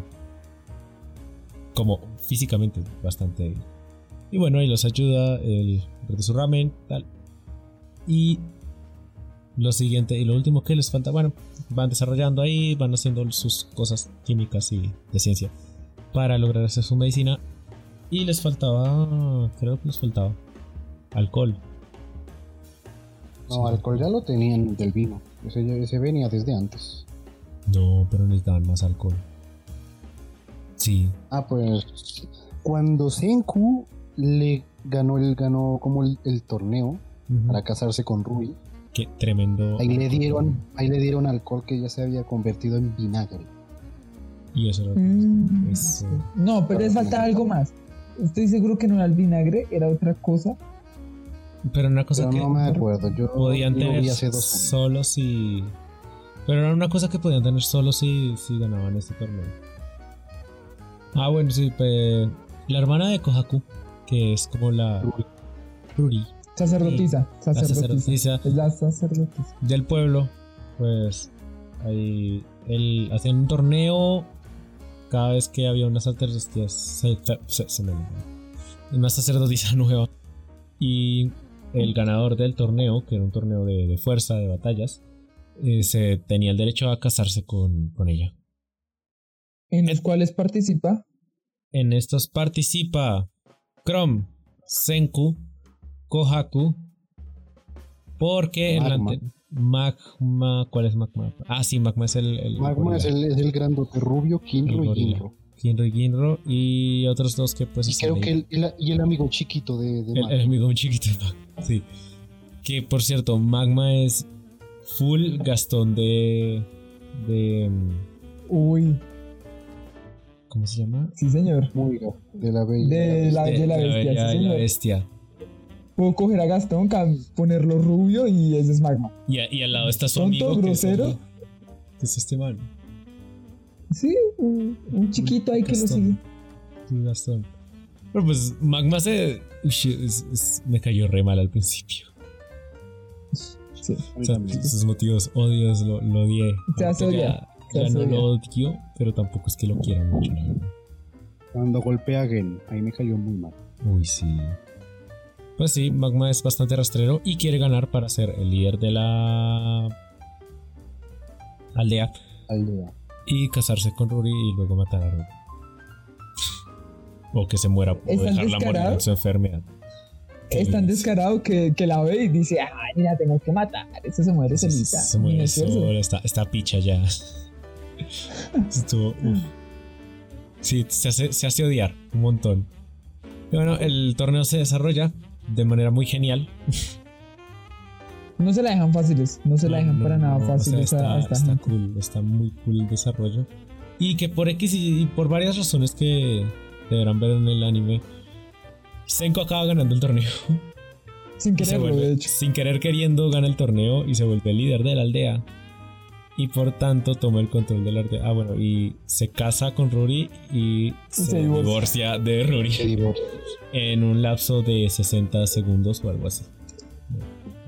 Como físicamente bastante débil. Y bueno, ahí los ayuda, el de su ramen, tal. Y lo siguiente y lo último que les falta, bueno, van desarrollando ahí, van haciendo sus cosas químicas y de ciencia para lograr hacer su medicina. Y les faltaba, creo que les faltaba alcohol. No, alcohol ya lo tenían del vino. Ese, venía desde antes. No, pero necesitaban más alcohol. Sí, Ah, pues cuando Senku le ganó el ganó como el, el torneo para casarse con Ruby, Qué tremendo. ahí le dieron ahí le dieron alcohol que ya se había convertido en vinagre. Y eso era. Mm. es, eh, No, pero les falta algo más. Estoy seguro que no era el vinagre, era otra cosa. pero una cosa Pero que no me acuerdo. Yo podían tener vi hace dos años. solo si. Pero era una cosa que podían tener solo si, si ganaban este torneo. Ah, bueno, sí, pues. La hermana de Kohaku, que es como la. Ruri, Sacerdotisa. Sacerdotisa. sacerdotisa la sacerdotisa. del pueblo, pues. Ahí. Él hacían un torneo. Cada vez que había unas sacerdotisas. Se, se- se me olvidó. Una sacerdotisa nueva. Y el ganador del torneo, que era un torneo de, de fuerza, de batallas, eh, se tenía el derecho a casarse con, con ella. En los cuales participa. En estos participa Chrome, Senku, Kohaku, porque en la Magma. ¿cuál es Magma? Ah, sí, Magma es el, el Magma es el, es el grandote rubio, Kinro y. Ginro. Kinro y Ginro y otros dos que pues Y creo que el, el- y el amigo chiquito de, de el, Magma. el amigo muy chiquito de Magma, sí. Que por cierto, Magma es full Gastón de de mm, Uy, ¿cómo se llama? sí, señor. Muy ga- de la bella. De la, de la bestia. Bella sí, y la bestia. Puedo coger a Gastón, ponerlo rubio y ese es magma. Y, a- y al lado está su Tonto, amigo que es, el- grosero. que es este man. Sí, un, un chiquito ahí que lo sigue. Sí, Gastón. Pero pues Magma se. uy, es- es- me cayó re mal al principio. Sí. O sea, sus motivos odios lo, lo odié. Se hace odiar, Ya, no lo odio, pero tampoco es que lo quiera mucho, la verdad. Cuando golpea a Gen, ahí me cayó muy mal. Uy, sí. Pues sí, Magma es bastante rastrero y quiere ganar para ser el líder de la aldea Aldea. y casarse con Ruri y luego matar a Ruri. O que se muera o ¿Es tan dejarla morir en su enfermedad. Es tan descarado que, que la ve y dice, ay, mira, tengo que matar. Eso se muere Se, solita. se muere esfuerzo". sola, está, está picha ya. Estuvo, uf. Sí, se hace, se hace odiar un montón. Y bueno, el torneo se desarrolla de manera muy genial. No se la dejan fáciles, no se la dejan No, para nada no, o fácil sea, esa- está, esta está gente. cool, está muy cool el desarrollo. Y que por X y, y por varias razones que deberán ver en el anime, Senko acaba ganando el torneo. Sin quererlo, vuelve- de hecho. sin querer queriendo gana el torneo y se vuelve el líder de la aldea. Y por tanto toma el control de la aldea. Ah, bueno, y se casa con Ruri y se, se divorcia. divorcia de Ruri Se divorcia. en un lapso de 60 segundos o algo así.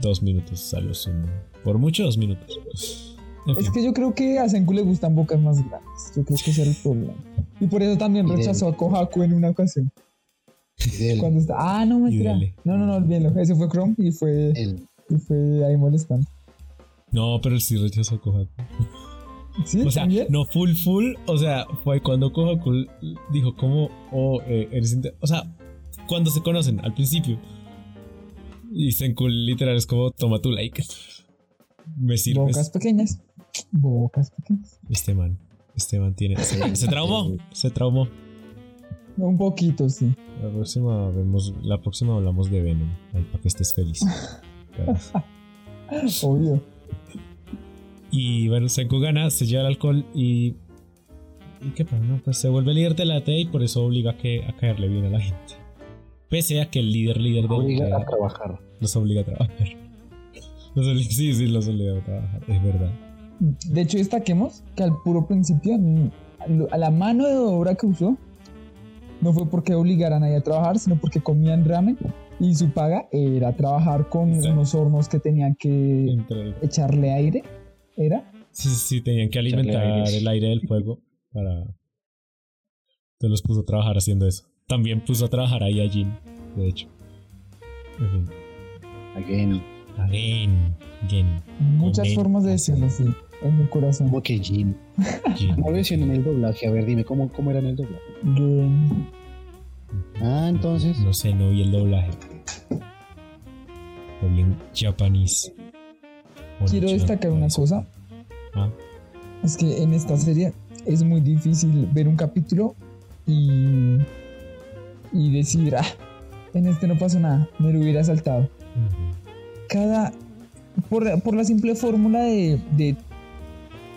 Dos minutos a lo sumo. Por mucho, dos minutos. En fin. Es que yo creo que a Senku le gustan bocas más grandes. Yo creo que ese era el problema. Y por eso también rechazó a Kohaku en una ocasión. Cuando está. Ah, no, mentira. No, no, no, olvídenlo. Ese fue Chrome y fue, y fue ahí molestando. No, pero él sí rechazó a Kohaku. ¿Sí? O sea, ¿También? no full full. O sea, fue cuando Kohaku dijo como, oh, eh, eres inte-". O sea, cuando se conocen al principio. Y Senku literal es como, toma tu like. Me sirves. Bocas pequeñas. Bocas pequeñas. Este man. Este man tiene. Se, se traumó. Se traumó. Un poquito, sí. La próxima vemos. La próxima hablamos de Venom. Para que estés feliz. Obvio. Y bueno, Senku gana, se lleva el alcohol y. ¿Y qué pasa? No, pues se vuelve líder de la T y por eso obliga a, que, a caerle bien a la gente. Pese a que el líder líder de Obliga a trabajar. los obliga a trabajar. Los obliga- sí, sí, los obliga a trabajar, es verdad. De hecho, destaquemos que al puro principio, mm, a la mano de obra que usó, no fue porque obligaran a nadie a trabajar, sino porque comían ramen y su paga era trabajar con Exacto. unos hornos que tenían que Entre- echarle aire. ¿Era? Sí, sí, sí, tenían que alimentar el aire del fuego para. Se los puso a trabajar haciendo eso. También puso a trabajar ahí a Jin, de hecho. En fin. Again. Again. Again. Muchas formas de así. decirlo, sí, en mi corazón. Como que Jin. ¿Cómo decían en el doblaje? A ver, dime, ¿cómo, cómo era en el doblaje? Gen- Ah, entonces. No sé, no vi el doblaje. Lo vi en japonés. Quiero destacar una cosa, Ah, es que en esta serie es muy difícil ver un capítulo y, y decir, ah, en este no pasó nada, me lo hubiera saltado. cada por, por la simple fórmula de, de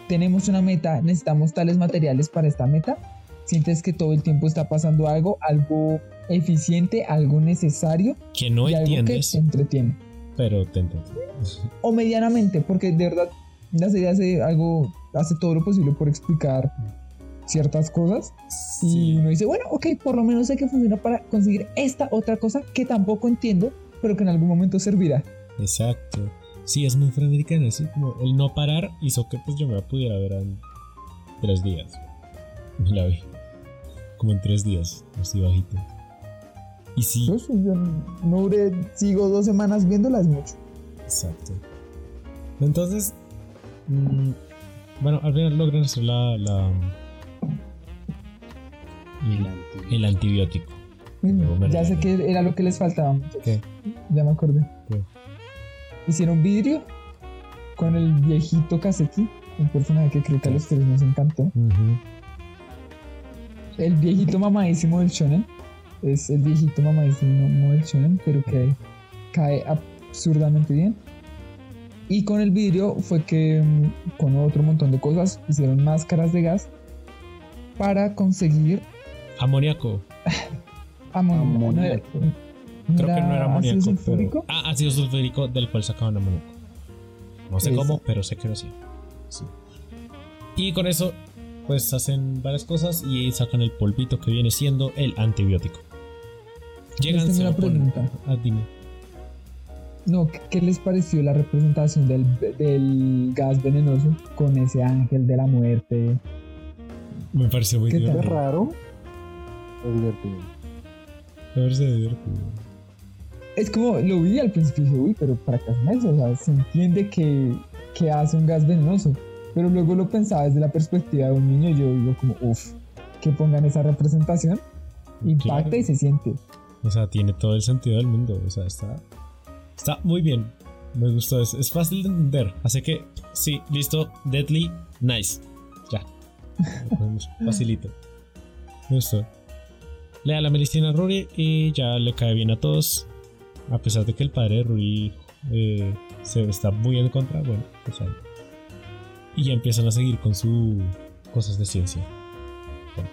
tenemos una meta, necesitamos tales materiales para esta meta, sientes que todo el tiempo está pasando algo, algo eficiente, algo necesario Que no y algo que entiendes, entretiene. Pero te. O medianamente, porque de verdad la serie hace algo, hace todo lo posible por explicar ciertas cosas y Sí. uno dice, bueno, ok, por lo menos sé que funciona para conseguir esta otra cosa que tampoco entiendo, pero que en algún momento servirá. Exacto. Sí, es muy afroamericano. Así como el no parar hizo que pues yo me la pudiera ver en tres días. Me la vi. Como en tres días, así bajito. Y sí, Yo, no duré, sigo dos semanas viéndola, es mucho. exacto. Entonces, mm, bueno, al final logran hacer la, la el, el antibiótico. Me ya sé que era lo que les faltaba. ¿Qué? Ya me acordé. ¿Qué? Hicieron vidrio con el viejito Kaseki, un personaje que creo que a los tres nos encantó. El viejito mamadísimo del shonen. Es el viejito mamadísimo del shonen, pero que cae absurdamente bien. Y con el vidrio fue que mm, con otro montón de cosas hicieron máscaras de gas para conseguir Amoníaco. Amoníaco. Creo que no era amoníaco. ácido pero-. Ah, ácido sulfúrico del cual sacaban amoníaco. No sé cómo, pero sé que lo hacían. Sí. Y con eso, pues hacen varias cosas y sacan el polvito que viene siendo el antibiótico. Llegan, tengo una pregunta. Ah, dime. No, ¿qué- ¿qué les pareció la representación del, del gas venenoso con ese ángel de la muerte? Me pareció muy ¿Qué tal? Es divertido. raro. Es divertido. Me pareció divertido. Es como, lo vi al principio y dije, uy, pero ¿para qué hacen eso? O sea, se entiende que, que hace un gas venenoso. Pero luego lo pensaba desde la perspectiva de un niño y yo digo como, uff, que pongan esa representación, impacta Claro. y se siente. O sea, tiene todo el sentido del mundo. O sea, está, está muy bien. Me gustó. Es, es fácil de entender. Así que, sí, listo. Deadly, nice. Ya. Facilito. Me gustó. Le da la medicina a Rory y ya le cae bien a todos. A pesar de que el padre de Rory eh, se está muy en contra. Bueno, pues ahí. Y ya empiezan a seguir con su cosas de ciencia. Bueno.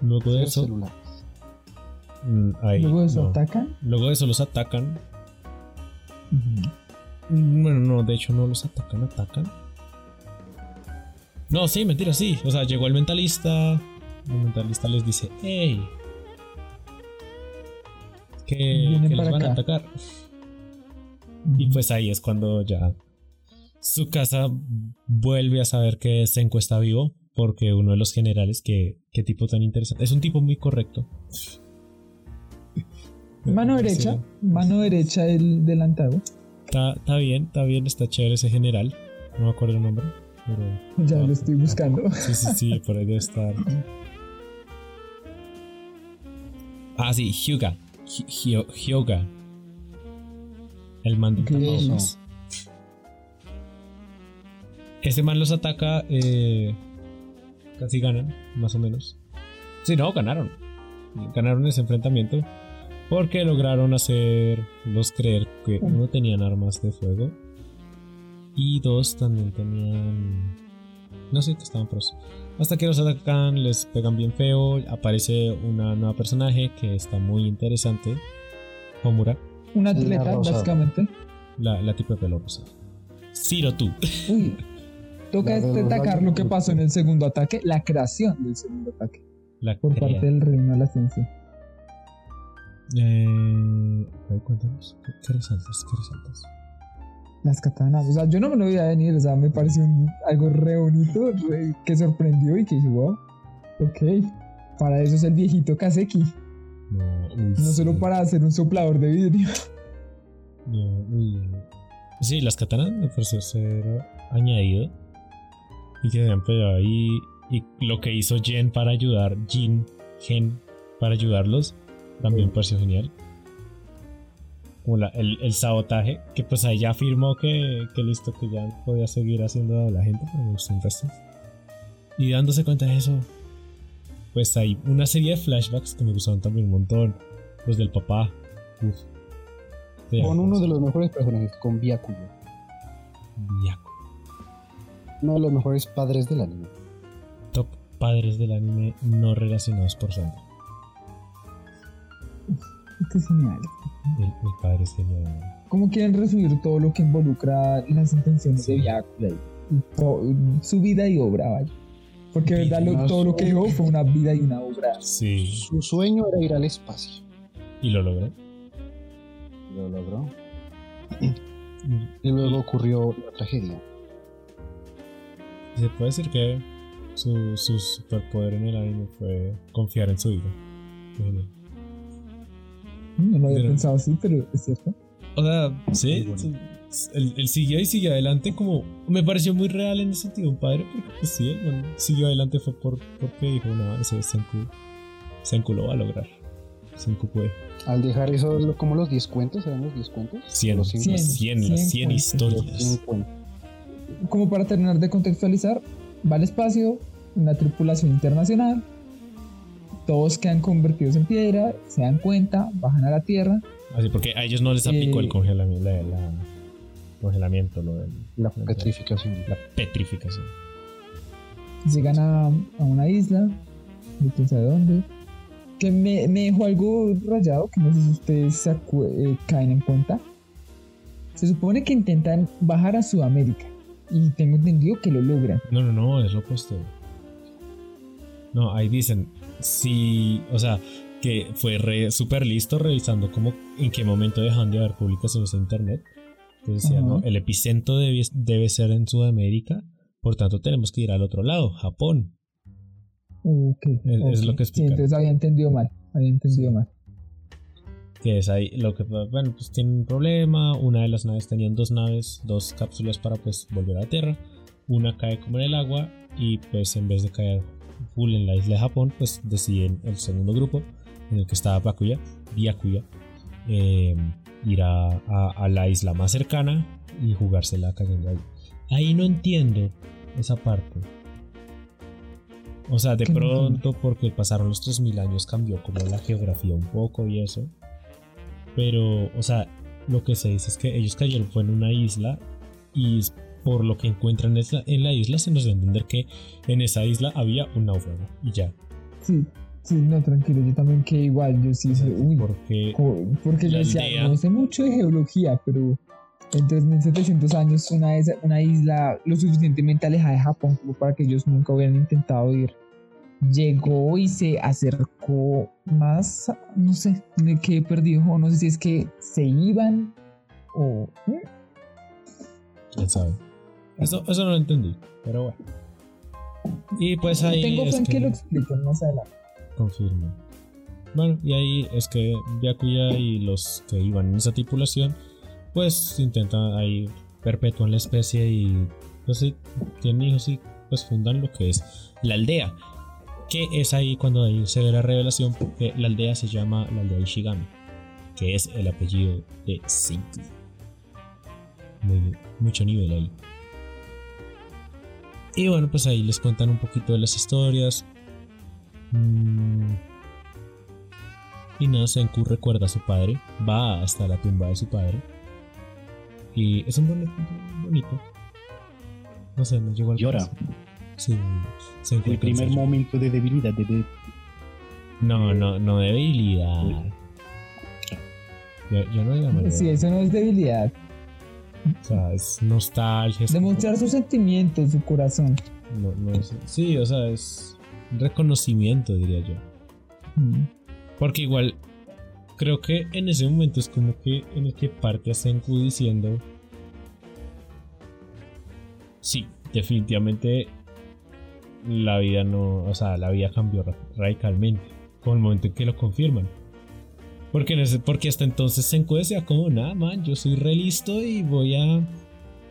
Luego de eso. celular. Mm, ahí, luego de eso no. atacan. Luego de eso los atacan. Mm, Bueno, no, de hecho no los atacan, atacan. No, sí, mentira, sí. O sea, llegó el mentalista. El mentalista les dice, hey. Que, que los van a atacar. Y pues ahí es cuando ya su casa vuelve a saber que Senko está vivo. Porque uno de los generales, que qué tipo tan interesante. Es un tipo muy correcto. Mano derecha, mano derecha del delantado. Está, está bien, está bien, está chévere ese general. No me acuerdo el nombre, pero. Ya lo estoy buscando. Sí, sí, sí, por ahí debe estar. Ah, sí, Hyuga. Hy- Hyo- Hyoga. El man del tapabocas. Ese man los ataca. eh, casi ganan, más o menos. Sí, no, ganaron. Ganaron ese enfrentamiento. Porque lograron hacerlos creer que no tenían armas de fuego. Y dos también tenían. No sé qué estaban pros. Hasta que los atacan, les pegan bien feo. Aparece una nueva personaje que está muy interesante. Homura, Un La atleta, básicamente. la, la tipo de pelo rosado. Ciro tú. Uy. Toca destacar rayos lo que pasó en el segundo ataque, la creación del segundo ataque La por crea. parte del reino de la ciencia. Eh, cuéntanos. ¿Qué, qué resaltas? ¿Qué resaltas? Las katanas, o sea, yo no me lo veía venir, o sea, me pareció un- algo re bonito, re- que sorprendió y que dije, wow, ok, para eso es el viejito Kaseki, No, uy, no solo sí. para hacer un soplador de vidrio. No, uy. Sí, las katanas me pareció ser añadido. Y que habían pegado ahí. Y lo que hizo Jen para ayudar, Jin, Gen, para ayudarlos, también me pareció genial. Como la- el, el sabotaje, que pues ahí ya afirmó que, que listo, que ya podía seguir haciendo a la gente, pero me gustó. Y dándose cuenta de eso, pues hay una serie de flashbacks que me gustaron también un montón. Los del papá. Uf. Con uno de los mejores personajes, con Byakuya. Byaku. Uno de los mejores padres del anime. Top padres del anime no relacionados por sangre. Qué genial. El, el padre es genial. ¿Cómo quieren resumir todo lo que involucra las intenciones de to- su vida y obra, vaya? Porque verdad lo- Vida. todo lo que dijo fue una vida y una obra. Sí. Su sueño era ir al espacio. Y lo logró. Lo logró. Y luego ocurrió la tragedia. Se puede decir que su, su superpoder en el anime fue confiar en su hijo. No lo había Pero- pensado así, pero es cierto. O sea, sí. Bueno. él siguió y siguió adelante como... Me pareció muy real en ese sentido, un padre, porque pues sí, el man siguió adelante fue por, porque dijo, no, ese Senku, Senku lo va a lograr. Senku puede. Al dejar eso, como los 10 cuentos, ¿eran los 10 cuentos? 100, Los 100, 100, 100, las 100 100 Los historias. 100 cuentos. Como para terminar de contextualizar, va al espacio, una tripulación internacional, todos quedan convertidos en piedra, se dan cuenta, bajan a la Tierra, Así, porque a ellos no les aplicó Eh, el congelamiento, la, la- congelamiento, lo del, La petrificación. la petrificación. llegan a, a una isla, de quién sabe dónde, que me, me dejó algo rayado, que no sé si ustedes se acu- eh, caen en cuenta. Se supone que intentan bajar a Sudamérica y tengo entendido que lo logran. No, no, no, es lo opuesto. No, ahí dicen, sí, o sea, que fue súper listo revisando como en qué momento dejan de haber publicaciones en internet. Entonces decía, no, el epicentro debe, debe ser en Sudamérica, por tanto tenemos que ir al otro lado, Japón. Ok, Es- lo que Sí, explican. entonces había entendido mal, había entendido mal. Que es ahí lo que, bueno, pues tienen un problema. Una de las naves tenían dos naves, dos cápsulas para pues volver a la Tierra. Una cae como en el agua y pues en vez de caer full en la isla de Japón, pues deciden el segundo grupo en el que estaba Bakuya, Byakuya, eh, ir a, a- a la isla más cercana y jugársela cayendo ahí. Ahí no entiendo esa parte. O sea, de ¿Qué no pronto, porque pasaron los 3000 años, cambió como la geografía un poco y eso. Pero, o sea, lo que se dice es que ellos cayeron fue en una isla y por lo que encuentran en la isla se nos da a entender que en esa isla había un náufrago y ya. Sí, sí, no, tranquilo, yo también que igual, yo sí, sí, uy, Porque porque yo decía, aldea- no sé mucho de geología, pero en 3700 años una, una isla lo suficientemente alejada de Japón como para que ellos nunca hubieran intentado ir, llegó y se acercó más, no sé, de qué perdido, o no sé si es que se iban o... ¿eh? quién sabe. Eso, eso no lo entendí, pero bueno. Y pues ahí Tengo fe es en que lo expliquen más adelante. confirmo. Bueno, y ahí es que Byakuya y los que iban en esa tripulación, pues intentan ahí perpetúan la especie y pues sí, tienen hijos y pues fundan lo que es la aldea. Que es ahí cuando ahí se ve la revelación porque la aldea se llama la aldea Ishigami, que es el apellido de Senku. Muy, mucho nivel ahí. Y bueno, pues ahí les cuentan un poquito de las historias. Mm. Y nada, Senku recuerda a su padre, va hasta la tumba de su padre. Y es un bonito, bonito. No sé, no llegó al Llora. Sí, se El primer momento de debilidad de, de- No, no, no debilidad. Yo, yo no llamaría. Sí, eso no es debilidad. O sea, es nostalgia. es Demostrar sus sentimientos, su corazón. como- no, no es- sí, o sea, es reconocimiento, diría yo. Mm. Porque igual, creo que en ese momento es como que en el que parte a Senku diciendo. Sí, definitivamente la vida no. O sea, la vida cambió ra- radicalmente. Con el momento en que lo confirman. Porque, en ese- porque hasta entonces Senku decía como, nada, man, yo soy re listo y voy a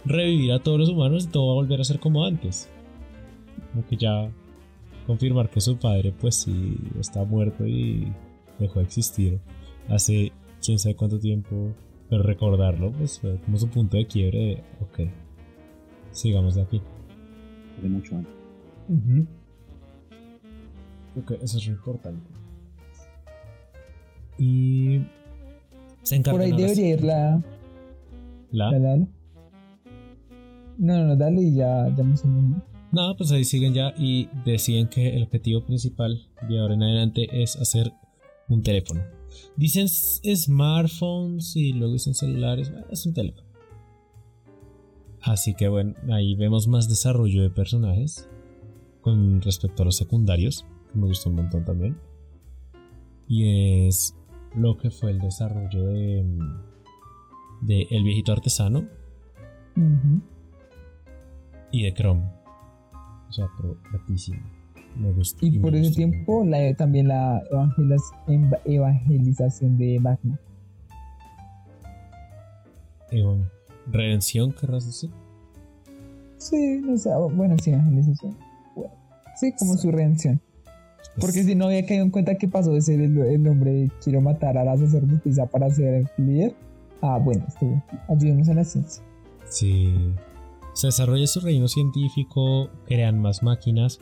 revivir a todos los humanos y todo va a volver a ser como antes. Como que ya confirmar que su padre pues sí está muerto y dejó de existir hace quién sabe cuánto tiempo, pero recordarlo pues fue como su punto de quiebre de, ok, sigamos de aquí. de mucho antes. Ok, eso es muy importante. Y se encargan Por ahí debería ir la. la Dale, dale. No, no, no, dale y ya, ya me sonó. Nada, pues ahí siguen ya y deciden que el objetivo principal de ahora en adelante es hacer un teléfono. Dicen smartphones y luego dicen celulares. bueno, Es un teléfono. Así que bueno, ahí vemos más desarrollo de personajes con respecto a los secundarios, que me gustó un montón también. Y es lo que fue el desarrollo de, de El viejito artesano y de Chrome. O sea, pero ratísimo. Me gustó. Y por ese gustó. tiempo la, también la evangelización de. Evan, ¿Redención querrás decir? Sí, no sé, bueno, sí, evangelización. Bueno, sí, como su redención. Porque si no había caído en cuenta que pasó de ser el, el hombre quiero matar a la sacerdotisa para ser líder. Ah, bueno, estuvo. Ayudemos a la ciencia. Sí. Se desarrolla su reino científico, crean más máquinas.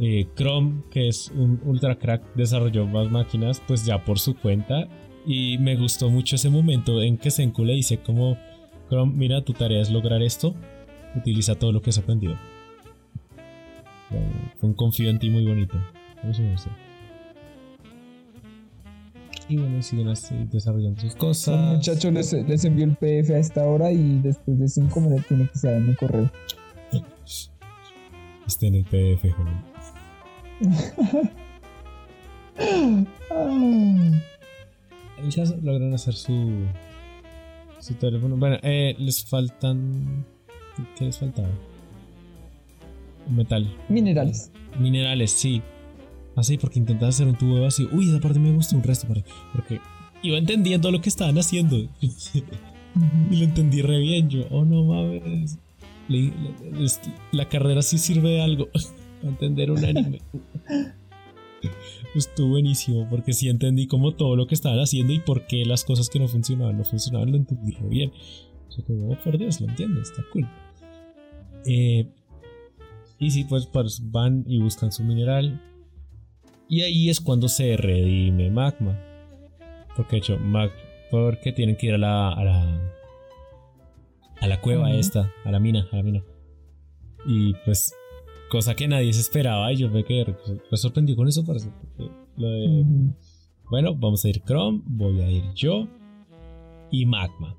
Eh, Chrome, que es un ultra crack, desarrolló más máquinas, pues ya por su cuenta. Y me gustó mucho ese momento en que Senku le dice como, Chrome, mira, tu tarea es lograr esto, utiliza todo lo que has aprendido. Eh, Fue un confío en ti muy bonito. Eso. Y bueno, siguen así desarrollando sus cosas. Un muchacho les, les envió el PDF a esta hora y después de cinco minutos tiene que en el correo. Esté en el PDF, joven. El caso logran hacer su su teléfono. Bueno, eh, les faltan. ¿Qué les faltaba? Metal. Minerales. Minerales, sí. Así, porque intentan hacer un tubo vacío. Uy, esa parte me gustó un resto. Porque, iba entendiendo lo que estaban haciendo. y lo entendí re bien. Yo, oh no mames. La carrera sí sirve de algo. Entender un anime. Estuvo buenísimo. Porque sí entendí como todo lo que estaban haciendo y por qué las cosas que no funcionaban no funcionaban. Lo entendí re bien. Oh, por Dios, lo entiendo. Está cool. Eh, y sí, pues, pues van y buscan su mineral. Y ahí es cuando se redime Magma. Porque de hecho, Mag, porque tienen que ir a la, a la, a la cueva esta, a la mina, a la mina. Y pues, cosa que nadie se esperaba. Y yo me quedé re- re sorprendido con eso, parece. Lo de, bueno, vamos a ir Chrome, voy a ir yo y Magma.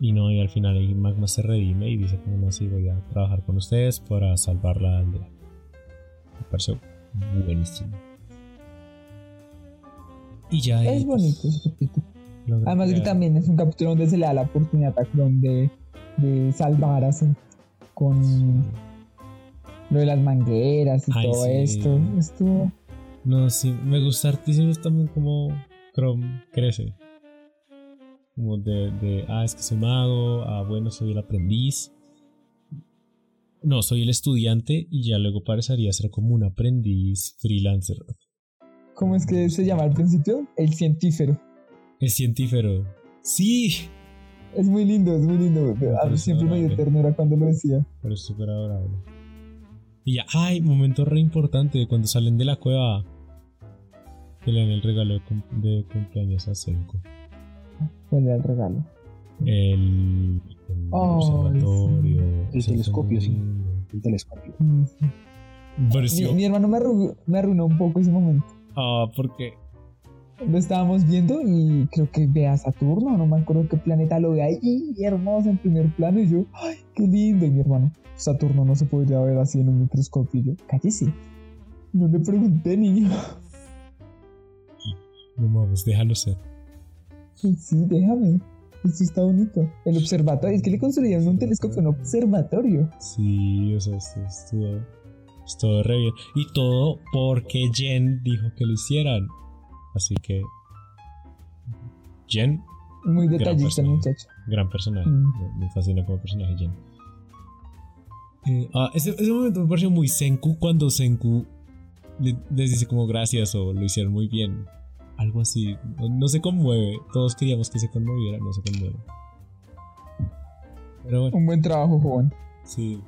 Y no, y al final ahí Magma se redime y dice como no, sí, voy a trabajar con ustedes para salvar la aldea. Me pareció buenísimo. Y ya ahí, Es pues, bonito ese capítulo. Además que también es un capítulo donde se le da la oportunidad a Chrome de, de salvar así con lo de las mangueras y Ay, todo sí. esto. Estuvo No, sí, me gusta hartísimo también como Chrome crece. Como de, de, ah, es que soy mago, ah, bueno, soy el aprendiz. No, soy el estudiante y ya luego pasaría a ser como un aprendiz freelancer. ¿Cómo es que se llama al principio? El científero. El científero. Sí, Es muy lindo, es muy lindo. Parece siempre me dio ternura cuando lo decía. pero es súper adorable. Y ya, ay, momento re importante, cuando salen de la cueva. Que le dan el regalo de, cum- de cumpleaños a Senko. ¿Cuál era el regalo? El, el Ay, observatorio. El telescopio, sí. El telescopio. Mm, sí. Mi, mi hermano me arruinó, me arruinó un poco ese momento. Ah, porque. Lo estábamos viendo y creo que ve a Saturno, no me acuerdo qué planeta lo ve ahí, hermoso en primer plano. Y yo, ¡ay, qué lindo! Y mi hermano, Saturno no se podría ver así en un microscopio. Y yo, cállese. No le pregunté, niño. No mames, déjalo ser. Sí, déjame. Esto está bonito. El observatorio, es que le construyeron un telescopio, un observatorio. Sí, o sea, esto estuvo. Estuvo re bien. Y todo porque Jen dijo que lo hicieran. Así que. Jen, Muy detallista muchacho. gran personaje. Mm. Me, me fascina como personaje Jen. Eh, ah, ese, ese momento me pareció muy Senku cuando Senku le- les dice como gracias o lo hicieron muy bien. Algo así. No, no se conmueve. Todos queríamos que se conmoviera, no se conmueve. Pero bueno, Un buen trabajo, joven. sí.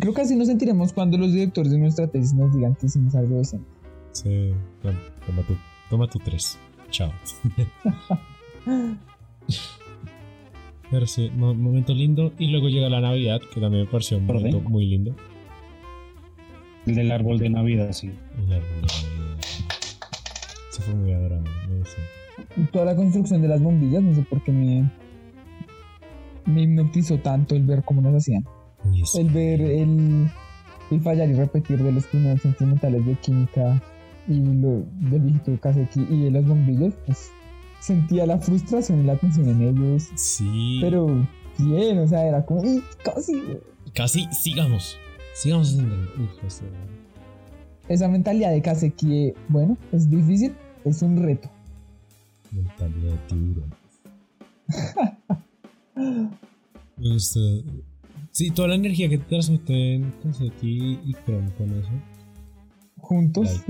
Creo que así nos sentiremos cuando los directores de nuestra tesis nos digan que hicimos algo decente. Sí. Bueno, toma tu, toma tu tres. Chao. Pero sí, mo- momento lindo. Y luego llega la Navidad, que también me pareció un ¿Por momento muy lindo. El del árbol de Navidad, sí. El árbol de Navidad. Fue muy gustó. toda la construcción de las bombillas, no sé por qué me, me hipnotizó tanto el ver cómo las hacían. Sí. El ver el, el fallar y repetir de los primeros instrumentales de química y lo del viejito Kaseki y de las bombillas, pues sentía la frustración y la tensión en ellos, Sí. pero bien, o sea, era como, "Uy, casi. Casi, sigamos. Sigamos esto- Esa mentalidad de Kaseki, de, bueno, es difícil, es un reto. Mentalidad de tiburón. Me gusta. Sí, toda la energía que transmiten Kaseki y Chrome con eso. Juntos,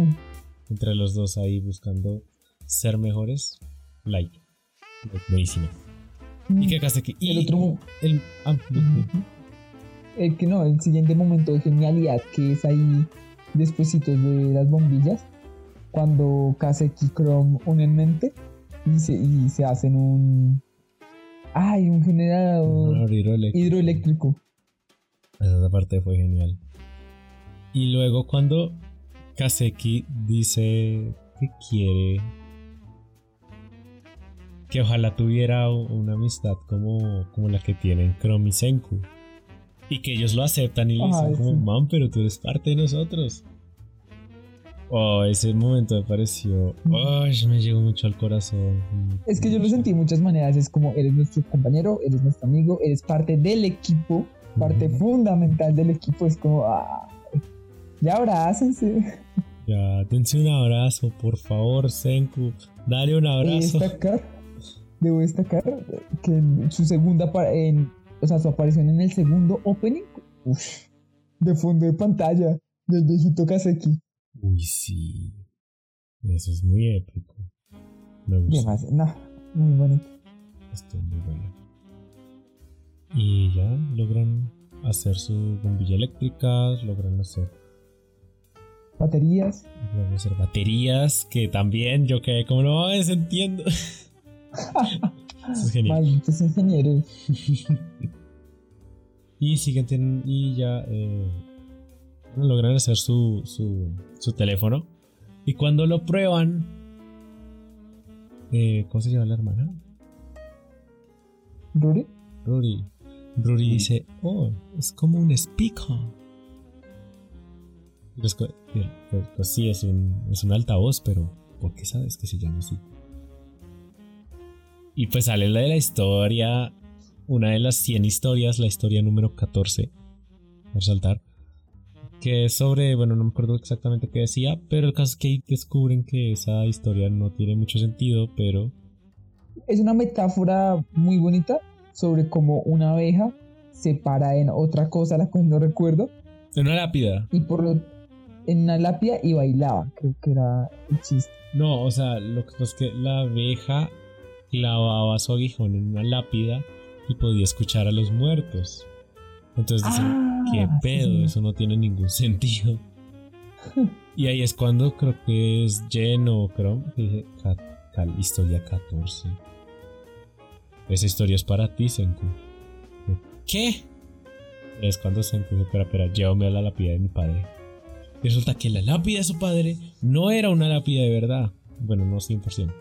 Entre los dos ahí buscando ser mejores. Like. Buenísimo. Y que Kaseki. El otro el- ah. El que no, el siguiente momento de genialidad que es ahí despuesitos de las bombillas, cuando Kaseki y Chrome unen mente y se, y se hacen un... ¡Ay! Un generador hidroeléctrico. hidroeléctrico. Esa parte fue genial. Y luego cuando Kaseki dice que quiere que ojalá tuviera una amistad como, como la que tienen Chrome y Senku. Y que ellos lo aceptan y le dicen como, sí. man, pero tú eres parte de nosotros. Oh, ese momento me pareció... Ay, me llegó mucho al corazón. Es que yo lo sentí de muchas maneras. Es como, eres nuestro compañero, eres nuestro amigo, eres parte del equipo, parte fundamental del equipo. Es como, ah, ya abrácense. Ya, dense un abrazo, por favor, Senku. Dale un Debo abrazo. destacar, debo destacar que en su segunda en, o sea, su aparición en el segundo opening, uf, de fondo de pantalla del viejito Kaseki. Uy, sí. Eso es muy épico. Me gusta. No, muy bonito. Esto es muy bueno. Y ya logran hacer su bombilla eléctrica, logran hacer, Baterías. logran hacer baterías, que también yo quedé como no mames, entiendo. Eso es genial. Malditos ingenieros. Y siguen teniendo, y ya eh, logran hacer su, su, su teléfono. Y cuando lo prueban, eh, ¿cómo se llama la hermana? ¿Rory? Rory. Rory dice, oh, es como un speaker. Y pues, pues, pues, pues sí, es un, es un altavoz, pero ¿por qué sabes que se llama así? Y pues sale la de la historia, una de las 100 historias, la historia número 14, resaltar, que es sobre, bueno, no me acuerdo exactamente qué decía, pero el caso es que ahí descubren que esa historia no tiene mucho sentido, pero Es una metáfora muy bonita sobre cómo una abeja se para en otra cosa, la cual no recuerdo, en una lápida. y por lo, en una lápida y bailaba, creo que era el chiste. No, o sea, lo que pasa es que la abeja clavaba su aguijón en una lápida y podía escuchar a los muertos. Entonces dicen, Ah, ¿qué pedo? sí. Eso no tiene ningún sentido. y ahí es cuando creo que es Jen o Chrome que dice "Ca- cal- historia 14. esa historia es para ti, Senku. ¿Qué? Es cuando Senku dice, espera, espera, llévame a la lápida de mi padre. Y resulta que la lápida de su padre no era una lápida de verdad. Bueno, no 100%.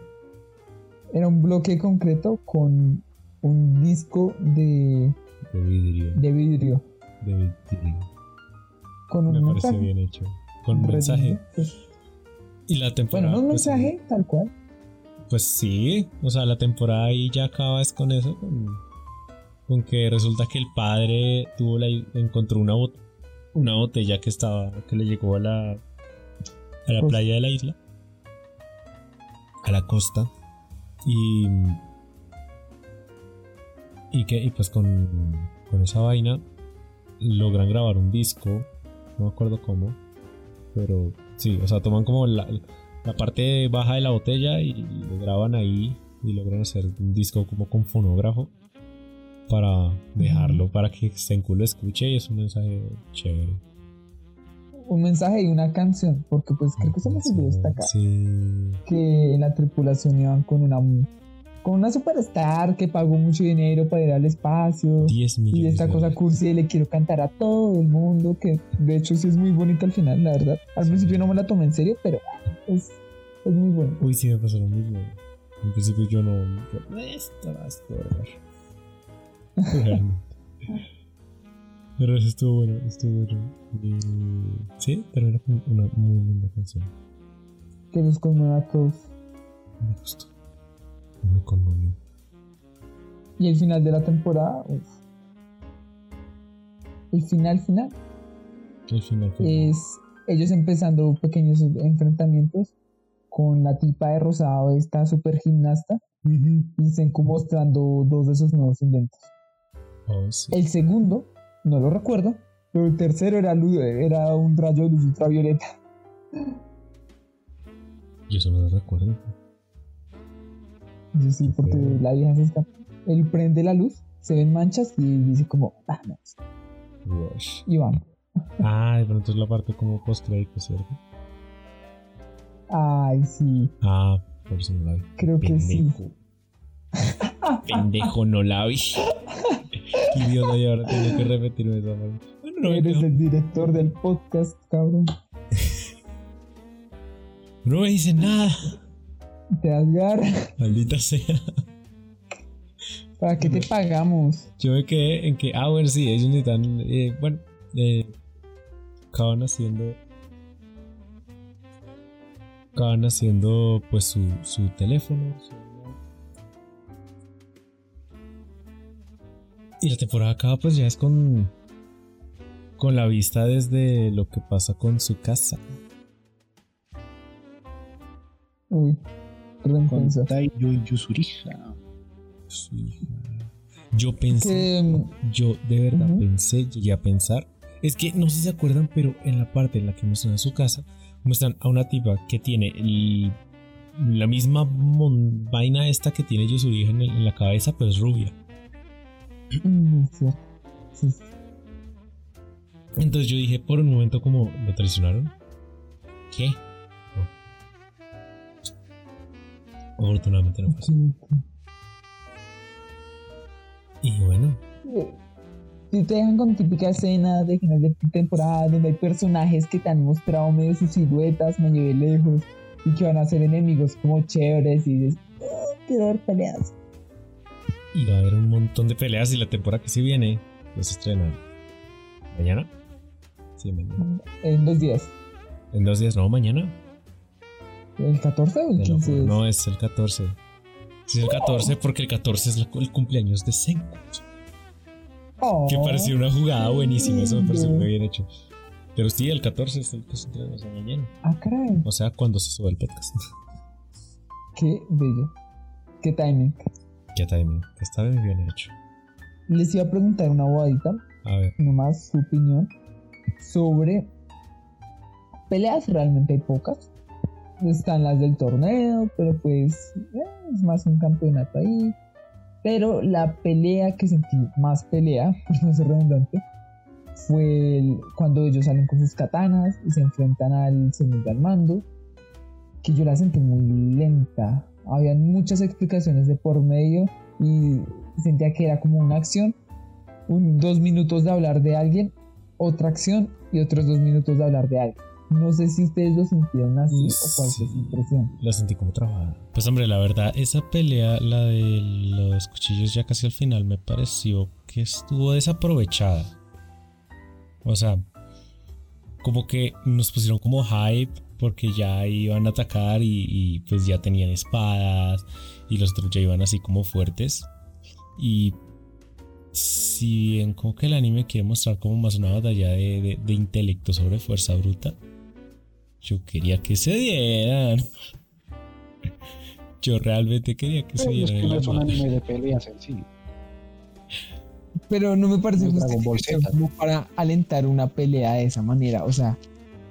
Era un bloque concreto con un disco de, De vidrio. de vidrio. De vidrio. Con Me un parece mensaje. bien hecho. Con un mensaje. pues. Y la temporada. Bueno, no un pues, mensaje, tal cual. Pues sí, o sea, la temporada ahí ya acaba es con eso, con, con que resulta que el padre tuvo la, encontró una, bot- una botella que estaba, que le llegó a la, a la playa de la isla, a la costa, y, y que, y pues con, con esa vaina logran grabar un disco, no me acuerdo cómo, pero sí, o sea, toman como la, la parte baja de la botella y lo graban ahí y logran hacer un disco como con fonógrafo para dejarlo para que Senku lo escuche y es un mensaje chévere. Un mensaje y una canción, porque pues creo que se me olvidó destacar Sí. que en la tripulación iban con una con una superstar que pagó mucho dinero para ir al espacio 10 millones. y esta cosa cursi de le quiero cantar a todo el mundo que de hecho sí es muy bonita al final la verdad al Sí. principio no me la tomé en serio pero es, es muy bueno Uy, sí me pasó lo mismo. En principio yo no. yo, Esto va a. Pero eso estuvo bueno, estuvo bueno. Y, sí, termina con una muy linda canción. que nos conmueva a todos Me gustó. Conmovió. y el final de la temporada uf. el final final El final fue. es ellos empezando pequeños enfrentamientos con la tipa de rosado esta super gimnasta y Senku mostrando dos de sus nuevos inventos. Oh, sí. El segundo, no lo recuerdo, pero el tercero era, era un rayo de luz ultravioleta. Yo eso no lo recuerdo. Yo sí, porque la vieja se escapa. Él prende la luz, se ven manchas y dice como, vamos, Rush. y van. Ah, de pronto es la parte como post-crédito, ¿cierto? Ay, sí, Ah, por eso no la vi. creo que sí. Pendejo. No la vi. Qué idiota, y ahora tengo que repetirme esa parte. Bueno, no Eres el director del podcast, cabrón. no me dicen nada. Te das garra. Maldita sea. ¿Para qué te pagamos? Yo me quedé en que, ah, bueno, sí, ellos necesitan, eh, bueno, eh, acaban haciendo, acaban haciendo, pues, su, su teléfono. su- Y la temporada acaba, pues, ya es con, con la vista desde lo que pasa con su casa. Uy, Con. Taiyo y Yusuriha. Su hija. Yo pensé, Que, mm, yo de verdad pensé, llegué a pensar, es que no sé si se acuerdan, pero en la parte en la que muestran a su casa, muestran a una tipa que tiene el- la misma mon- vaina esta que tiene Yusuriha en, el- en la cabeza, pero es rubia. mm. Sí, sí. Entonces yo dije por un momento como, ¿lo traicionaron? ¿Qué? Afortunadamente no fue así. Sí, sí. Y bueno, Si te dejan con típica escena de final de temporada donde hay personajes que te han mostrado medio sus siluetas, medio de lejos y que van a ser enemigos como chéveres y dices, "Oh, quiero ver peleas. y va a haber un montón de peleas y la temporada que se viene, pues se estrena mañana. Sí, mañana. En dos días. En dos días, no, mañana. ¿El 14 o el Te lo 15? juro. es? No, es el 14. Sí, es el 14 porque el 14 es la- el cumpleaños de Senku. Oh, Que pareció una jugada buenísima, eso me pareció muy bien hecho. Pero sí, el 14 es el que se estrena o sea, mañana. Ah, caray. O sea, cuando se sube el podcast. Qué bello. Qué timing. Ya también, está muy bien hecho. Les iba a preguntar una bobadita, A ver, nomás su opinión, sobre peleas. Realmente hay pocas. Están las del torneo, pero pues eh, es más un campeonato ahí. Pero la pelea que sentí más pelea, por no ser redundante, fue cuando ellos salen con sus katanas y se enfrentan al segundo al mando, que yo la sentí muy lenta. Habían muchas explicaciones de por medio y sentía que era como una acción, dos minutos de hablar de alguien, otra acción y otros dos minutos de hablar de alguien. No sé si ustedes lo sintieron así o cuál fue su impresión. La sentí como trabajada. Pues hombre, la verdad, esa pelea, la de los cuchillos ya casi al final, me pareció que estuvo desaprovechada. O sea, como que nos pusieron como hype porque ya iban a atacar y, y pues ya tenían espadas y los otros ya iban así como fuertes. Y si bien como que el anime quiere mostrar como más una batalla de, de- de intelecto sobre fuerza bruta, yo quería que se dieran. Yo realmente quería que se Pero es dieran. que no es un anime de peleas en sí. Pero no me parece Z. como para alentar una pelea de esa manera. O sea,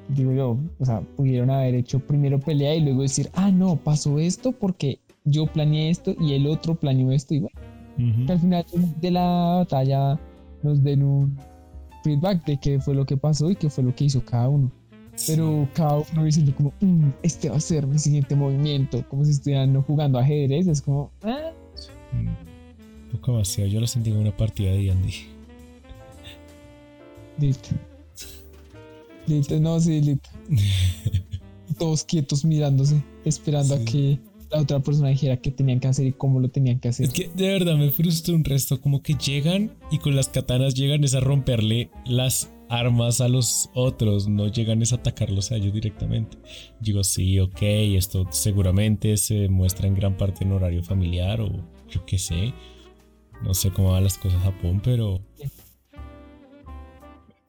digo yo, o sea, pudieron haber hecho primero pelea y luego decir, ah, no, pasó esto porque yo planeé esto y el otro planeó esto y bueno, que al final de la batalla nos den un feedback de qué fue lo que pasó y qué fue lo que hizo cada uno. Pero cada uno diciendo como, "Mm, este va a ser mi siguiente movimiento, como si estuvieran jugando ajedrez, es como, ah, Mm, Un poco demasiado. Yo lo sentí como una partida de D&D. listo. Listo, no, sí, listo. Todos quietos mirándose, esperando a que la otra persona dijera qué tenían que hacer y cómo lo tenían que hacer. Es que de verdad me frustra un resto. Como que llegan y con las katanas llegan es a romperle las armas a los otros. No llegan es a atacarlos a ellos directamente. Digo, sí, ok, esto seguramente se muestra en gran parte en horario familiar o yo qué sé. No sé cómo van las cosas en Japón, pero.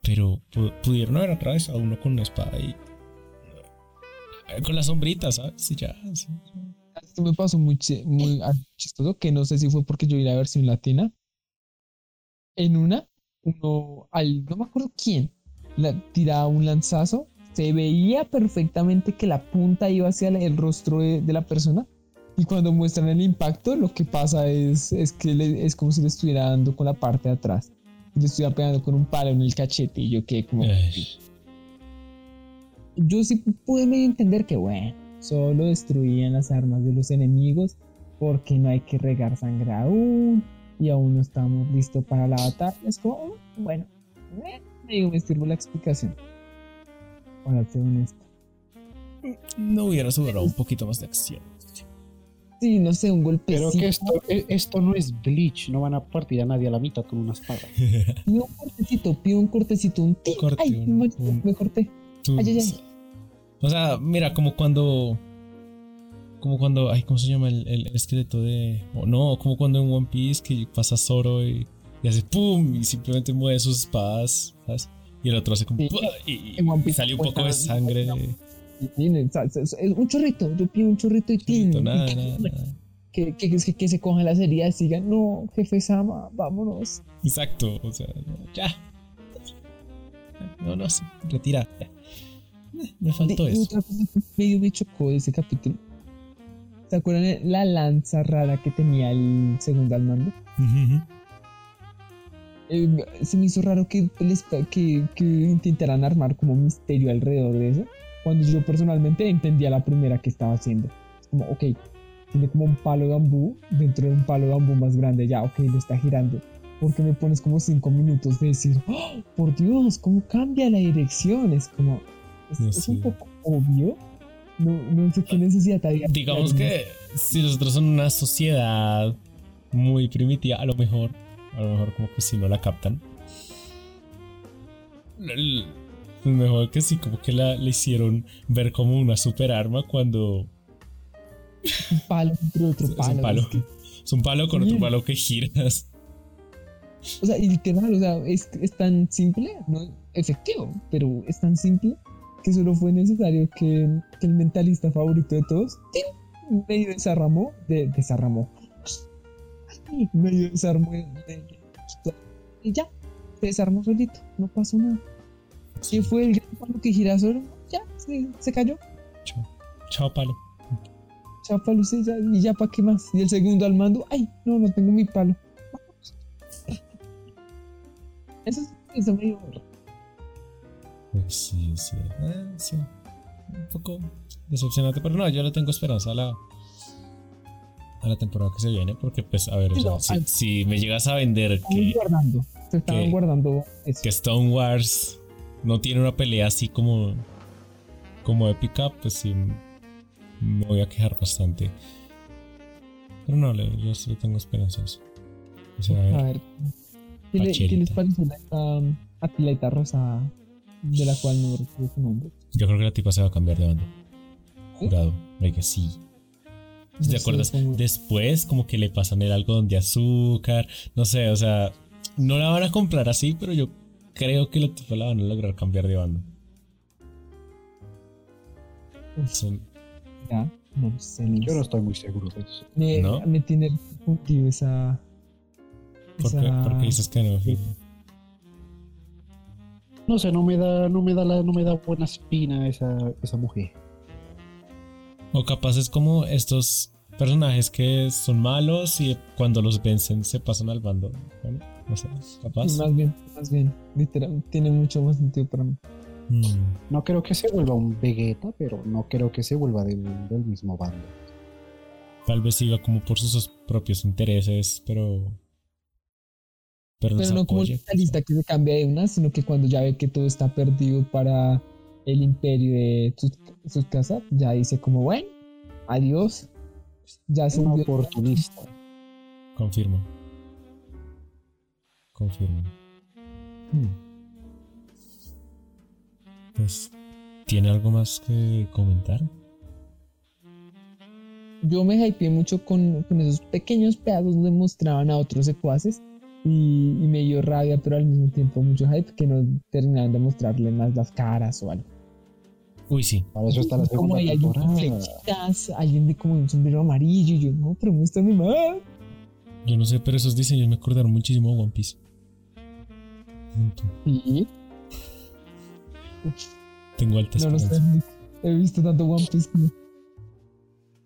Pero pu- pudieron haber atravesado uno con una espada y. Con las sombritas, ¿sabes? Y ya. sí. Esto me pasó muy ah, chistoso, que no sé si fue porque yo vi la versión latina. En una, uno, al, no me acuerdo quién, la, tiraba un lanzazo, se veía perfectamente que la punta iba hacia el rostro de, de la persona. Y cuando muestran el impacto, lo que pasa es, es que le- es como si le estuviera dando con la parte de atrás. Le estuviera pegando con un palo en el cachete. Y yo quedé como. Ay. yo sí pude medio entender que, bueno, solo destruían las armas de los enemigos porque no hay que regar sangre aún y aún no estamos listos para la batalla. Es como, oh, bueno, eh, medio me sirve la explicación. Para ser honesto. No hubiera sobrado un poquito más de acción. Sí, no sé, un golpecito. Pero que esto, e- esto no es Bleach, no van a partir a nadie a la mitad con una espada. Pido un cortecito, pido un cortecito, un tic. corte, Ay, un- me, un- me corté. Ay, ay, ay. O sea, mira, como cuando. Como cuando. Ay, ¿cómo se llama el, el esqueleto de.? O no, como cuando en One Piece que pasa Zoro y, y hace ¡pum! Y simplemente mueve sus espadas, ¿sabes? Y el otro hace como. Sí. En One y sale un poco de sangre. no. un chorrito, yo pido un chorrito y. Chorrito, nada, y que- nada, nada. que, que, que, que se cojan las heridas y digan, no, jefe Sama, vámonos. Exacto, o sea, ya. No, no, retira. ya. Eh, Me faltó De- eso. otra cosa que medio me chocó de ese capítulo. ¿Se acuerdan de la lanza rara que tenía el segundo al mando? Ujú. Eh, se me hizo raro que, les, que, que intentaran armar como misterio alrededor de eso. Cuando yo personalmente entendía la primera que estaba haciendo. Es como, ok, tiene como un palo de bambú dentro de un palo de bambú más grande. Ya, ok, lo está girando. Porque me pones como cinco minutos de decir, "Oh, por Dios, cómo cambia la dirección. Es como, es, No es sé. un poco obvio. No, no sé qué necesidad había. Digamos que si nosotros son una sociedad muy primitiva, a lo mejor, a lo mejor como que si no la captan. Mejor que sí, como que la, la hicieron ver como una super arma cuando un palo entre otro es palo. un palo. es que- Es un palo con otro palo que giras. O sea, y literal, o sea, es, es tan simple, no efectivo, pero es tan simple que solo fue necesario que, que el mentalista favorito de todos medio desarramó, de, desarramó, medio desarmó de- de- y ya, se desarmó solito, no pasó nada. ¿Qué fue el gran palo que gira solo? Ya, se, se cayó, Chao, chao palo. chapa lucilla, y ya para qué más. Y el segundo al mando, ay, no, no tengo mi palo. Eso, es- eso me dio Pues sí, sí. eh, sí. Un poco decepcionante, pero no, yo le tengo esperanza a la, a la temporada que se viene, porque pues, a ver, o sea, si, me llegas a vender que, guardando. Se estaban que- guardando eso. que Stone Wars no tiene una pelea así como, como épica, pues sí me voy a quejar bastante. Pero no, le- yo sí tengo esperanzas. O sea, a ver, A ver. ¿Qué, le- qué les pareció la esta atleta rosa de la cual no recuerdo su nombre? yo creo que la tipa se va a cambiar de banda. Jurado, que sí. No ¿Te sé acuerdas? Después como que le pasan el algodón de azúcar, no sé, o sea, no la van a comprar así, pero yo creo que la tipa la van a lograr cambiar de banda. Son- ya, no lo sé. no Yo no estoy muy seguro de eso. Me, ¿No? me tiene confundido esa. ¿Por, qué, esa- por qué dices que no, Phil? No sé, no me da, no me da la, no me da buena espina esa, esa mujer. O capaz es como estos personajes que son malos y cuando los vencen se pasan al bando. Bueno, no sé, capaz. Más bien, más bien. Literal, tiene mucho más sentido para mí. Mm, No creo que se vuelva un Vegeta, pero no creo que se vuelva del, del mismo bando. tal vez siga como por sus propios intereses, pero. Pero, no como el apoye. mentalista que se cambia de una, sino que cuando ya ve que todo está perdido para el imperio de sus, sus casas, ya dice como, bueno, adiós. Ya se Un oportunista. Confirmo. Confirmo. Hmm. Pues, ¿tiene algo más que comentar? Yo me hypeé mucho con, con esos pequeños pedazos donde mostraban a otros secuaces y, y me dio rabia, pero al mismo tiempo mucho hype que no terminaban de mostrarle más las caras o algo. Uy, sí. Para eso está la como segunda hay alguien con temporada. flechitas, alguien de como un sombrero amarillo, y yo, no, pero muéstrame más. Yo no sé, pero esos diseños me acordaron muchísimo a One Piece. Sí, Tengo alta no lo sé. He visto tanto One Piece que-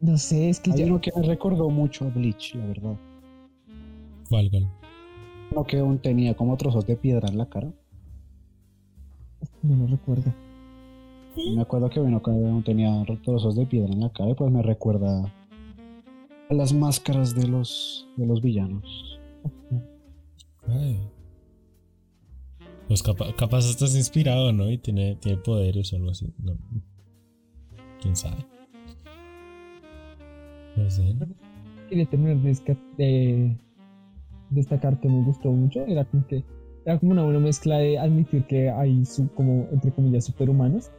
No sé, es que Hay ya. uno que me recordó mucho a Bleach, la verdad. ¿Cuál, cuál? Uno que aún tenía como trozos de piedra en la cara. No lo recuerdo. Me acuerdo que uno que aún tenía trozos de piedra en la cara, y pues me recuerda a las máscaras de los, de los villanos. Ay. Pues capa- capaz estás inspirado, ¿no? Y tiene, tiene poderes o algo así. No. ¿Quién sabe? Pues eh, Quería terminar de destacar que me gustó mucho. Era como que era como una buena mezcla de admitir que hay como entre comillas superhumanos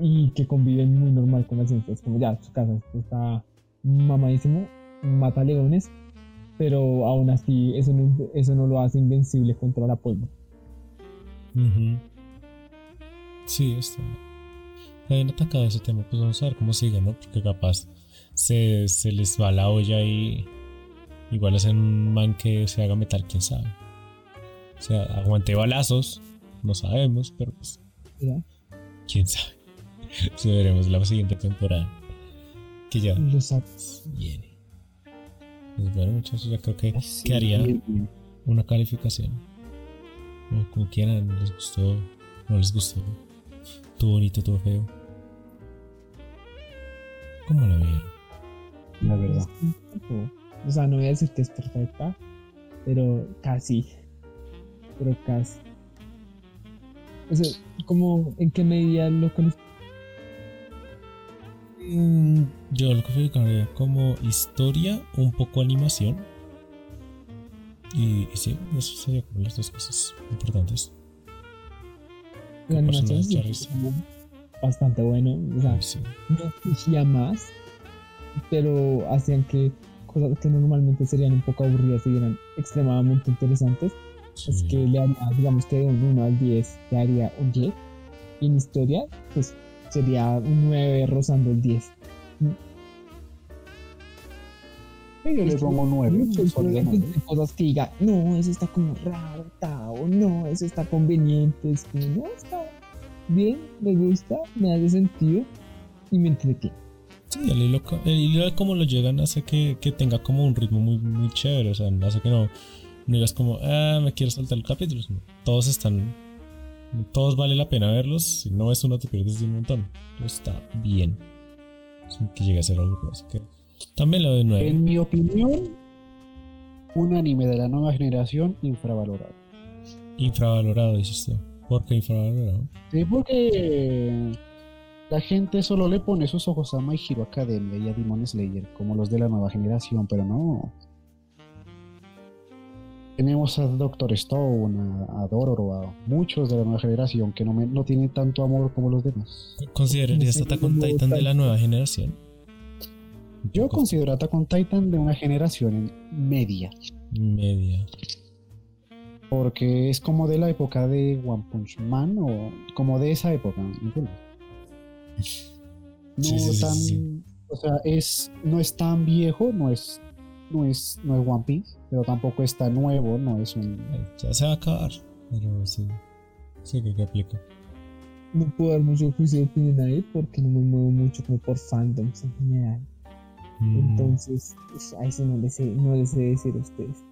y que conviven muy normal con la ciencia. Es como ya su casa está mamadísimo, mata leones, pero aún así eso no, eso no lo hace invencible contra la polvo. Ujú. Sí, está. Bien atacado ese tema. Pues vamos a ver cómo sigue, ¿no? Porque capaz se, se les va la olla y igual hacen un man que se haga metal, quién sabe. O sea, aguante balazos, no sabemos, pero pues ¿ya? quién sabe. Eso veremos la siguiente temporada. Que ya viene. Pues bueno, muchachos, ya creo que Así, quedaría bien, bien. una calificación. O como quieran, les gustó, no les gustó. Tuvo bonito, tuvo feo. ¿Cómo la vieron? La verdad. O sea, no voy a decir que es perfecta, pero casi. Pero casi. O sea, como en qué medida lo conoces. Mm, Yo lo calificaría como historia, un poco animación. Y, y sí, eso sería como las dos cosas importantes. La animación sí es bastante bueno. O sea, sí. no exigía más, pero hacían que cosas que normalmente serían un poco aburridas se vieran extremadamente interesantes. Es Sí. que le haría, digamos que de un 1 al 10 le haría un 10. Y en historia, pues sería un 9 rozando el 10. Yo le pongo nueve. Muchos por lo ejemplos menos. de cosas que diga, no, eso está como raro, Tao, no, eso está conveniente, es como, no, está bien, me gusta, me hace sentido y me entretiene. Sí, el hilo, el hilo de cómo lo llegan hace que, que tenga como un ritmo muy, muy chévere. O sea, hace que no, no digas como, ah, me quiero saltar el capítulo. Todos están. Todos vale la pena verlos. Si no es uno, te pierdes de un montón. Pero está bien. Sin que llegue a ser aburrido. Así que También lo doy 9. En mi opinión, un anime de la nueva generación infravalorado. Infravalorado, dices tú. ¿Por qué infravalorado? Sí, porque la gente solo le pone sus ojos a My Hero Academia y a Demon Slayer como los de la nueva generación, pero no. Tenemos a Doctor Stone, a, a Dororo, a muchos de la nueva generación que no, me- no tienen tanto amor como los demás. ¿Considerarías Attack on Titan de la nueva generación? Yo considero Attack on Titan de una generación media, Media. porque es como de la época de One Punch Man o como de esa época, ¿me entiendes? No Sí, sí, tan, sí. o sea, es no es tan viejo, no es no es no es One Piece, pero tampoco es tan nuevo, no es un Ya se va a acabar. Pero sí. Sí, que aplica. No puedo dar mucho juicio de opinión ahí porque no me muevo mucho como por fandoms en general. Mm, Entonces, pues, ahí sí no les sé, no les sé decir a ustedes.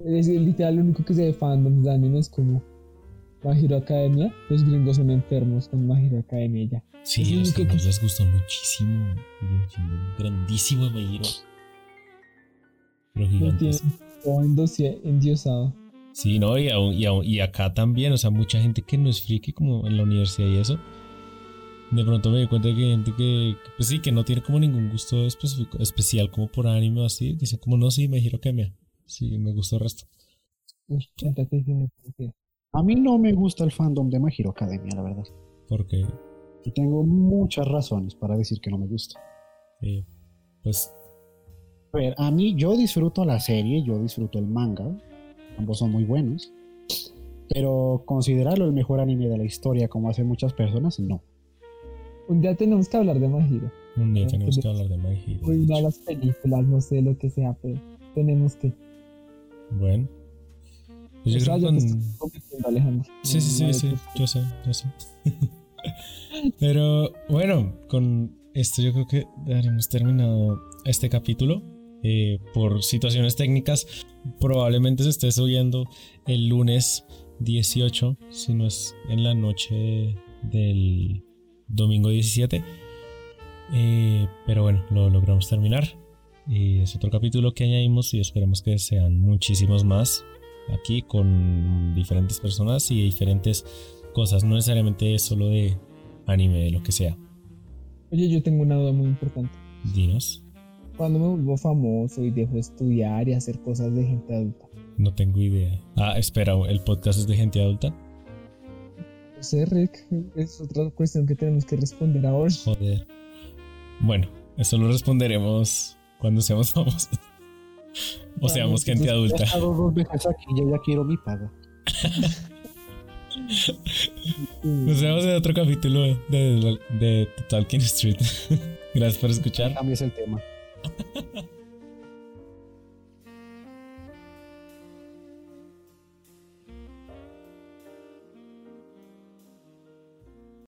Es literal lo único que sé de fandoms de anime es como My Hero Academia. Los gringos son enfermos con My Hero Academia ya. Sí, lo los que- gringos les gustó muchísimo. Grandísimo Me Hero. Pero gigantes. endosia- endiosado. Sí, no, y, aún- y, y acá también, o sea, mucha gente que no es friki como en la universidad y eso. De pronto me di cuenta de que hay gente que, que, pues sí, que no tiene como ningún gusto específico, especial como por anime o así. Dicen como, no, sí, giro Academia. Sí, me gustó el resto. Uy. A mí no me gusta el fandom de My Hero Academia, la verdad. Porque, Y tengo muchas razones para decir que no me gusta. eh, pues, A ver, a mí yo disfruto la serie, yo disfruto el manga. Ambos son muy buenos. Pero considerarlo el mejor anime de la historia como hacen muchas personas, no. Un día tenemos que hablar de My Hero. un día tenemos que hablar de My Hero. Una de las películas, no sé lo que sea, pero tenemos que. Bueno. Pues yo creo que con- Alejandro. Sí, sí, sí, sí, yo sé, yo sé. Pero bueno, con esto yo creo que daremos terminado este capítulo. Eh, por situaciones técnicas, probablemente se esté subiendo el lunes 18, si no es en la noche del domingo 17. Eh, pero bueno, lo logramos terminar. Y es otro capítulo que añadimos y esperemos que sean muchísimos más aquí con diferentes personas y diferentes cosas, no necesariamente solo de anime, de lo que sea. Oye, yo tengo una duda muy importante. Dinos, Cuando me vuelvo famoso y dejo de estudiar y hacer cosas de gente adulta, no tengo idea. Ah, espera, ¿el podcast es de gente adulta? no sé, Rick, es otra cuestión que tenemos que responder ahora. Joder. Bueno, eso lo responderemos cuando seamos famosos. O seamos gente adulta. He dos veces aquí, yo ya quiero mi paga. Nos vemos en otro capítulo de, de Talking Street. Gracias por escuchar. Cambies el tema.